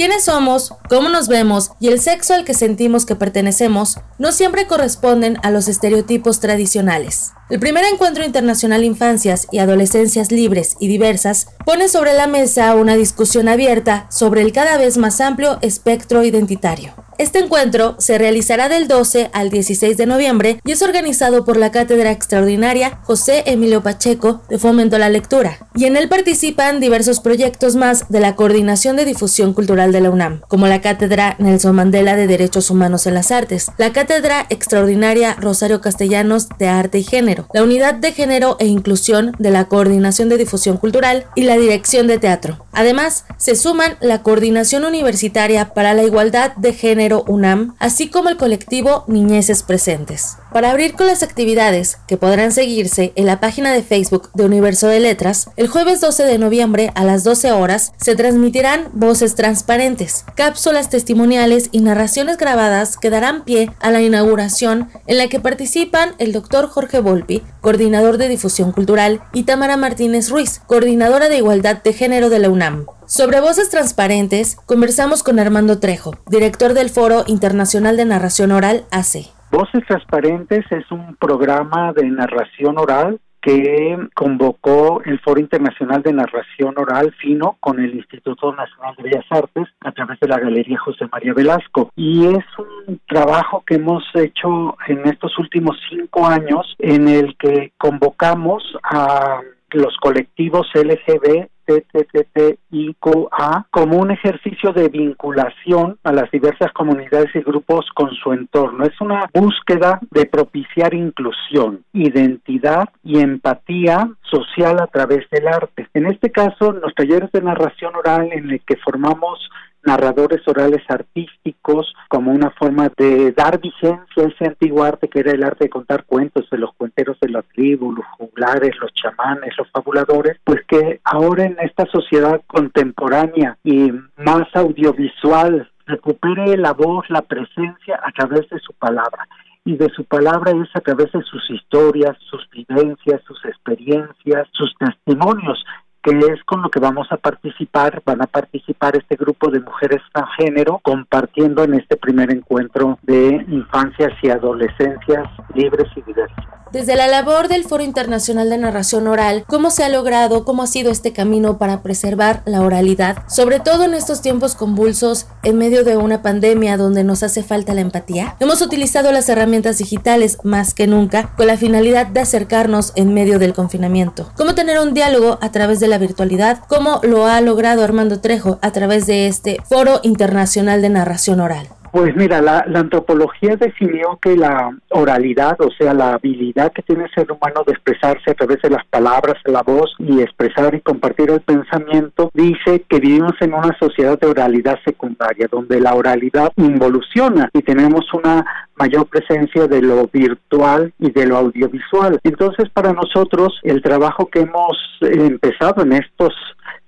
Quiénes somos, cómo nos vemos y el sexo al que sentimos que pertenecemos no siempre corresponden a los estereotipos tradicionales. El primer encuentro internacional Infancias y Adolescencias Libres y Diversas pone sobre la mesa una discusión abierta sobre el cada vez más amplio espectro identitario. Este encuentro se realizará del 12 al 16 de noviembre y es organizado por la Cátedra Extraordinaria José Emilio Pacheco de Fomento a la Lectura, y en él participan diversos proyectos más de la Coordinación de Difusión Cultural de la UNAM, como la Cátedra Nelson Mandela de Derechos Humanos en las Artes, la Cátedra Extraordinaria Rosario Castellanos de Arte y Género, la Unidad de Género e Inclusión de la Coordinación de Difusión Cultural y la Dirección de Teatro. Además, se suman la Coordinación Universitaria para la Igualdad de Género UNAM, así como el colectivo Niñeces Presentes. Para abrir con las actividades, que podrán seguirse en la página de Facebook de Universo de Letras, el jueves 12 de noviembre a las 12 horas se transmitirán voces transparentes, cápsulas testimoniales y narraciones grabadas que darán pie a la inauguración en la que participan el doctor Jorge Volpi, coordinador de difusión cultural, y Tamara Martínez Ruiz, coordinadora de igualdad de género de la UNAM. Sobre voces transparentes, conversamos con Armando Trejo, director del Foro Internacional de Narración Oral ACE. Voces Transparentes es un programa de narración oral que convocó el Foro Internacional de Narración Oral FINO con el Instituto Nacional de Bellas Artes a través de la Galería José María Velasco. Y es un trabajo que hemos hecho en estos últimos cinco años en el que convocamos a los colectivos LGB a como un ejercicio de vinculación a las diversas comunidades y grupos con su entorno. Es una búsqueda de propiciar inclusión, identidad y empatía social a través del arte. En este caso, los talleres de narración oral en el que formamos narradores orales artísticos como una forma de dar vigencia a ese antiguo arte que era el arte de contar cuentos de los cuenteros de la tribu, los juglares, los chamanes, los fabuladores, pues que ahora en esta sociedad contemporánea y más audiovisual recupere la voz, la presencia a través de su palabra. Y de su palabra es a través de sus historias, sus vivencias, sus experiencias, sus testimonios que es con lo que vamos a participar. Van a participar este grupo de mujeres transgénero compartiendo en este primer encuentro de infancias y adolescencias libres y diversas. Desde la labor del Foro Internacional de Narración Oral, ¿cómo se ha logrado, cómo ha sido este camino para preservar la oralidad, sobre todo en estos tiempos convulsos, en medio de una pandemia donde nos hace falta la empatía? Hemos utilizado las herramientas digitales más que nunca con la finalidad de acercarnos en medio del confinamiento. ¿Cómo tener un diálogo a través de la virtualidad? ¿Cómo lo ha logrado Armando Trejo a través de este Foro Internacional de Narración Oral? Pues mira, la, antropología definió que la oralidad, o sea, la habilidad que tiene el ser humano de expresarse a través de las palabras, la voz y expresar y compartir el pensamiento, dice que vivimos en una sociedad de oralidad secundaria, donde la oralidad involuciona y tenemos una mayor presencia de lo virtual y de lo audiovisual. Entonces, para nosotros, el trabajo que hemos empezado en estos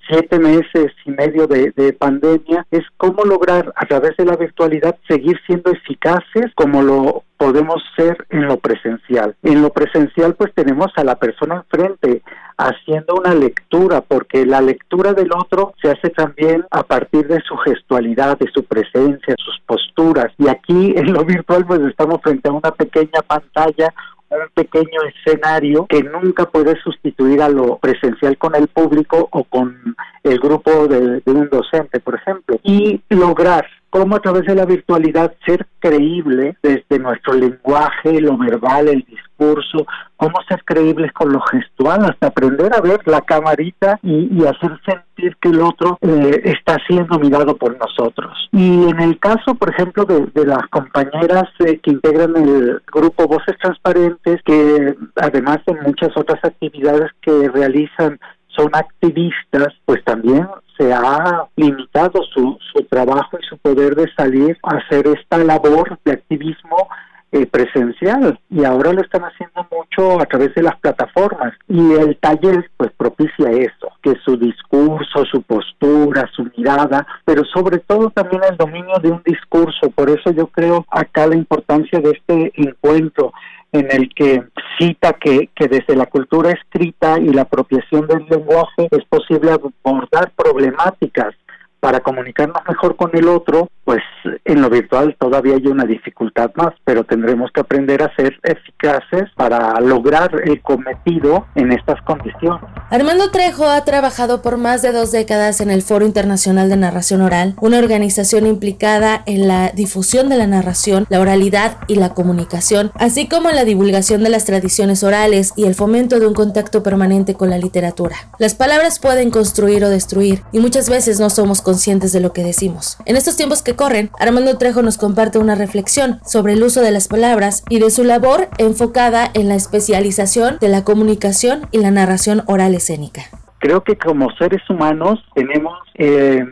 siete meses y medio de, pandemia es cómo lograr a través de la virtualidad seguir siendo eficaces como lo podemos ser en lo presencial. En lo presencial pues tenemos a la persona enfrente haciendo una lectura porque la lectura del otro se hace también a partir de su gestualidad, de su presencia, sus posturas y aquí en lo virtual pues estamos frente a una pequeña pantalla un pequeño escenario que nunca puede sustituir a lo presencial con el público o con el grupo de, de un docente, por ejemplo, y lograr cómo a través de la virtualidad ser creíble desde nuestro lenguaje, lo verbal, el discurso, cómo ser creíbles con lo gestual, hasta aprender a ver la camarita y, hacer sentir que el otro eh, está siendo mirado por nosotros. Y en el caso, por ejemplo, de, las compañeras eh, que integran el grupo Voces Transparentes, que además de muchas otras actividades que realizan son activistas, pues también se ha limitado su, su trabajo y su poder de salir a hacer esta labor de activismo eh, presencial. Y ahora lo están haciendo mucho a través de las plataformas. Y el taller pues propicia eso, que su discurso, su postura, su mirada, pero sobre todo también el dominio de un discurso, por eso yo creo acá la importancia de este encuentro en el que cita que, que desde la cultura escrita y la apropiación del lenguaje es posible abordar problemáticas para comunicarnos mejor con el otro, pues en lo virtual todavía hay una dificultad más, pero tendremos que aprender a ser eficaces para lograr el cometido en estas condiciones. Armando Trejo ha trabajado por más de dos décadas en el Foro Internacional de Narración Oral, una organización implicada en la difusión de la narración, la oralidad y la comunicación, así como en la divulgación de las tradiciones orales y el fomento de un contacto permanente con la literatura. Las palabras pueden construir o destruir y muchas veces no somos conscientes de lo que decimos. En estos tiempos que corren, Armando Trejo nos comparte una reflexión sobre el uso de las palabras y de su labor enfocada en la especialización de la comunicación y la narración oral escénica. Creo que como seres humanos tenemos eh,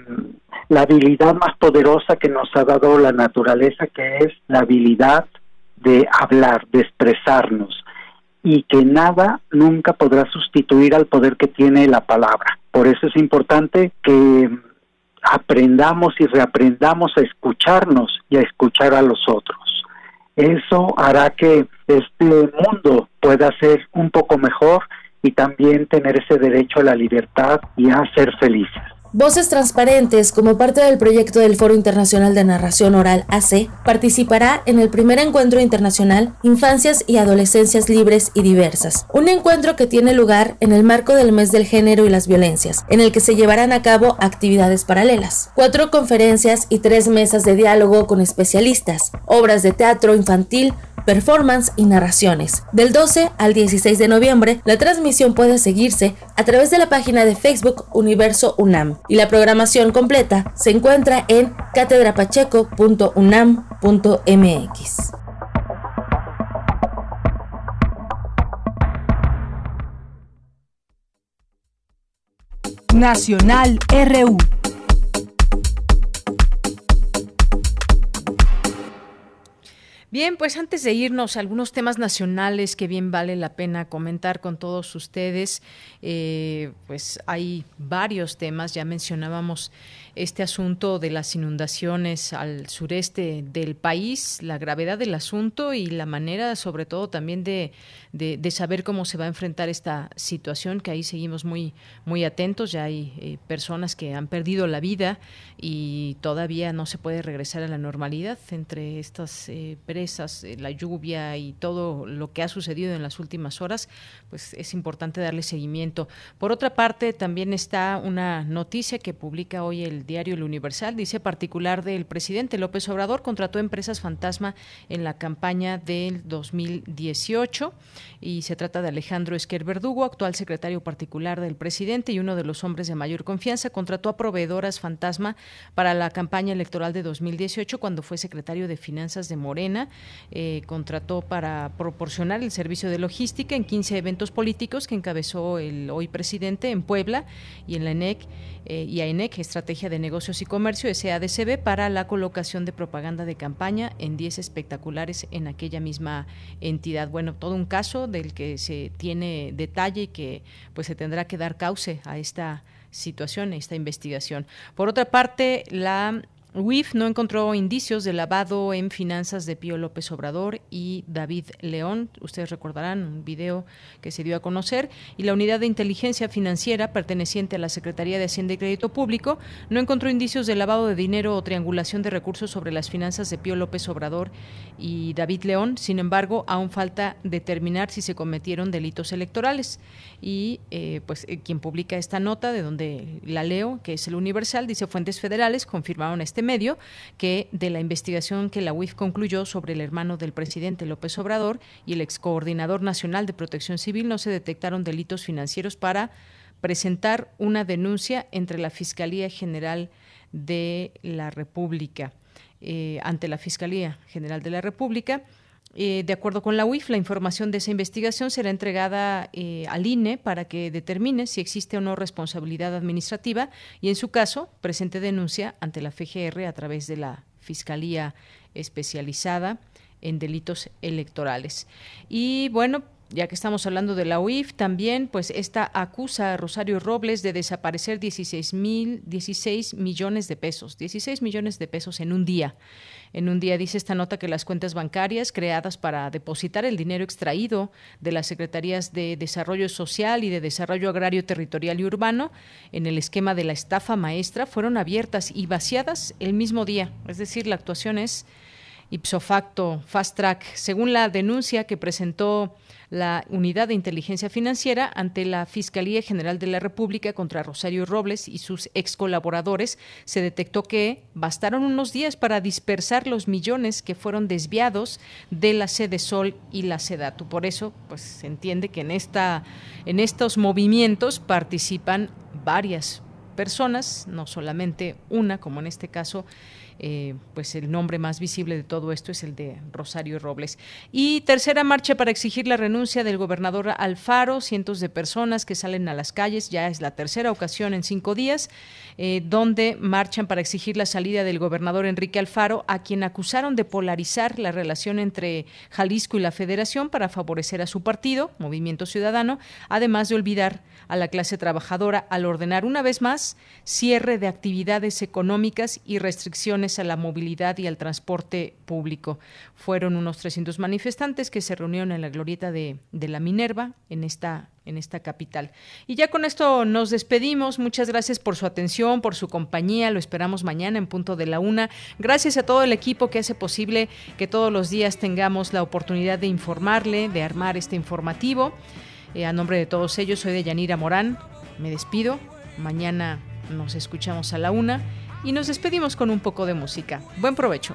la habilidad más poderosa que nos ha dado la naturaleza, que es la habilidad de hablar, de expresarnos, y que nada nunca podrá sustituir al poder que tiene la palabra. Por eso es importante que aprendamos y reaprendamos a escucharnos y a escuchar a los otros. Eso hará que este mundo pueda ser un poco mejor y también tener ese derecho a la libertad y a ser felices. Voces Transparentes, como parte del proyecto del Foro Internacional de Narración Oral AC, participará en el primer encuentro internacional Infancias y Adolescencias Libres y Diversas, un encuentro que tiene lugar en el marco del Mes del Género y las Violencias, en el que se llevarán a cabo actividades paralelas, cuatro conferencias y tres mesas de diálogo con especialistas, obras de teatro infantil, performance y narraciones. Del 12 al 16 de noviembre, la transmisión puede seguirse a través de la página de Facebook Universo UNAM y la programación completa se encuentra en catedrapacheco.unam.mx. Nacional RU Bien, pues antes de irnos, algunos temas nacionales que bien vale la pena comentar con todos ustedes. Eh, pues hay varios temas, ya mencionábamos este asunto de las inundaciones al sureste del país, la gravedad del asunto y la manera, sobre todo, también de, de, saber cómo se va a enfrentar esta situación, que ahí seguimos muy, muy atentos. Ya hay eh, personas que han perdido la vida y todavía no se puede regresar a la normalidad entre estas eh, presas, eh, la lluvia y todo lo que ha sucedido en las últimas horas, pues es importante darle seguimiento. Por otra parte, también está una noticia que publica hoy el diario El Universal, dice particular del presidente López Obrador, contrató empresas fantasma en la campaña del 2018 y se trata de Alejandro Esquer Verdugo, actual secretario particular del presidente y uno de los hombres de mayor confianza, contrató a proveedoras fantasma para la campaña electoral de 2018 cuando fue secretario de Finanzas de Morena, eh, contrató para proporcionar el servicio de logística en 15 eventos políticos que encabezó el hoy presidente en Puebla y en la ENEC eh, y AENEC, Estrategia de Negocios y Comercio, SADCB, para la colocación de propaganda de campaña en 10 espectaculares en aquella misma entidad. Bueno, todo un caso del que se tiene detalle y que pues se tendrá que dar cauce a esta situación, a esta investigación. Por otra parte, la UIF no encontró indicios de lavado en finanzas de Pío López Obrador y David León. Ustedes recordarán un video que se dio a conocer. Y la unidad de inteligencia financiera perteneciente a la Secretaría de Hacienda y Crédito Público no encontró indicios de lavado de dinero o triangulación de recursos sobre las finanzas de Pío López Obrador y David León. Sin embargo, aún falta determinar si se cometieron delitos electorales. Y eh, pues eh, quien publica esta nota, de donde la leo, que es el Universal, dice fuentes federales confirmaron este medio que de la investigación que la UIF concluyó sobre el hermano del presidente López Obrador y el ex coordinador nacional de protección civil no se detectaron delitos financieros para presentar una denuncia entre la Fiscalía General de la República, eh, ante la Fiscalía General de la República eh, de acuerdo con la UIF, la información de esa investigación será entregada eh, al INE para que determine si existe o no responsabilidad administrativa y, en su caso, presente denuncia ante la FGR a través de la Fiscalía Especializada en Delitos Electorales. Y bueno, ya que estamos hablando de la UIF, también, pues esta acusa a Rosario Robles de desaparecer 16, mil, 16 millones de pesos, 16 millones de pesos en un día. En un día dice esta nota que las cuentas bancarias creadas para depositar el dinero extraído de las Secretarías de Desarrollo Social y de Desarrollo Agrario Territorial y Urbano en el esquema de la estafa maestra fueron abiertas y vaciadas el mismo día. Es decir, la actuación es ipso facto, fast track. Según la denuncia que presentó la Unidad de Inteligencia Financiera ante la Fiscalía General de la República contra Rosario Robles y sus ex colaboradores, se detectó que bastaron unos días para dispersar los millones que fueron desviados de la sede Sol y la Sedatu. Por eso, pues se entiende que en esta en estos movimientos participan varias personas, no solamente una, como en este caso eh, pues el nombre más visible de todo esto es el de Rosario Robles. Y tercera marcha para exigir la renuncia del gobernador Alfaro, cientos de personas que salen a las calles, ya es la tercera ocasión en cinco días, eh, donde marchan para exigir la salida del gobernador Enrique Alfaro, a quien acusaron de polarizar la relación entre Jalisco y la Federación para favorecer a su partido, Movimiento Ciudadano, además de olvidar a la clase trabajadora al ordenar una vez más cierre de actividades económicas y restricciones a la movilidad y al transporte público. Fueron unos 300 manifestantes que se reunieron en la glorieta de, de la Minerva en esta en esta capital. Y ya con esto nos despedimos. Muchas gracias por su atención, por su compañía. Lo esperamos mañana en punto de la una. Gracias a todo el equipo que hace posible que todos los días tengamos la oportunidad de informarle, de armar este informativo. Eh, a nombre de todos ellos, soy de Yanira Morán. Me despido. Mañana nos escuchamos a la una y nos despedimos con un poco de música. Buen provecho.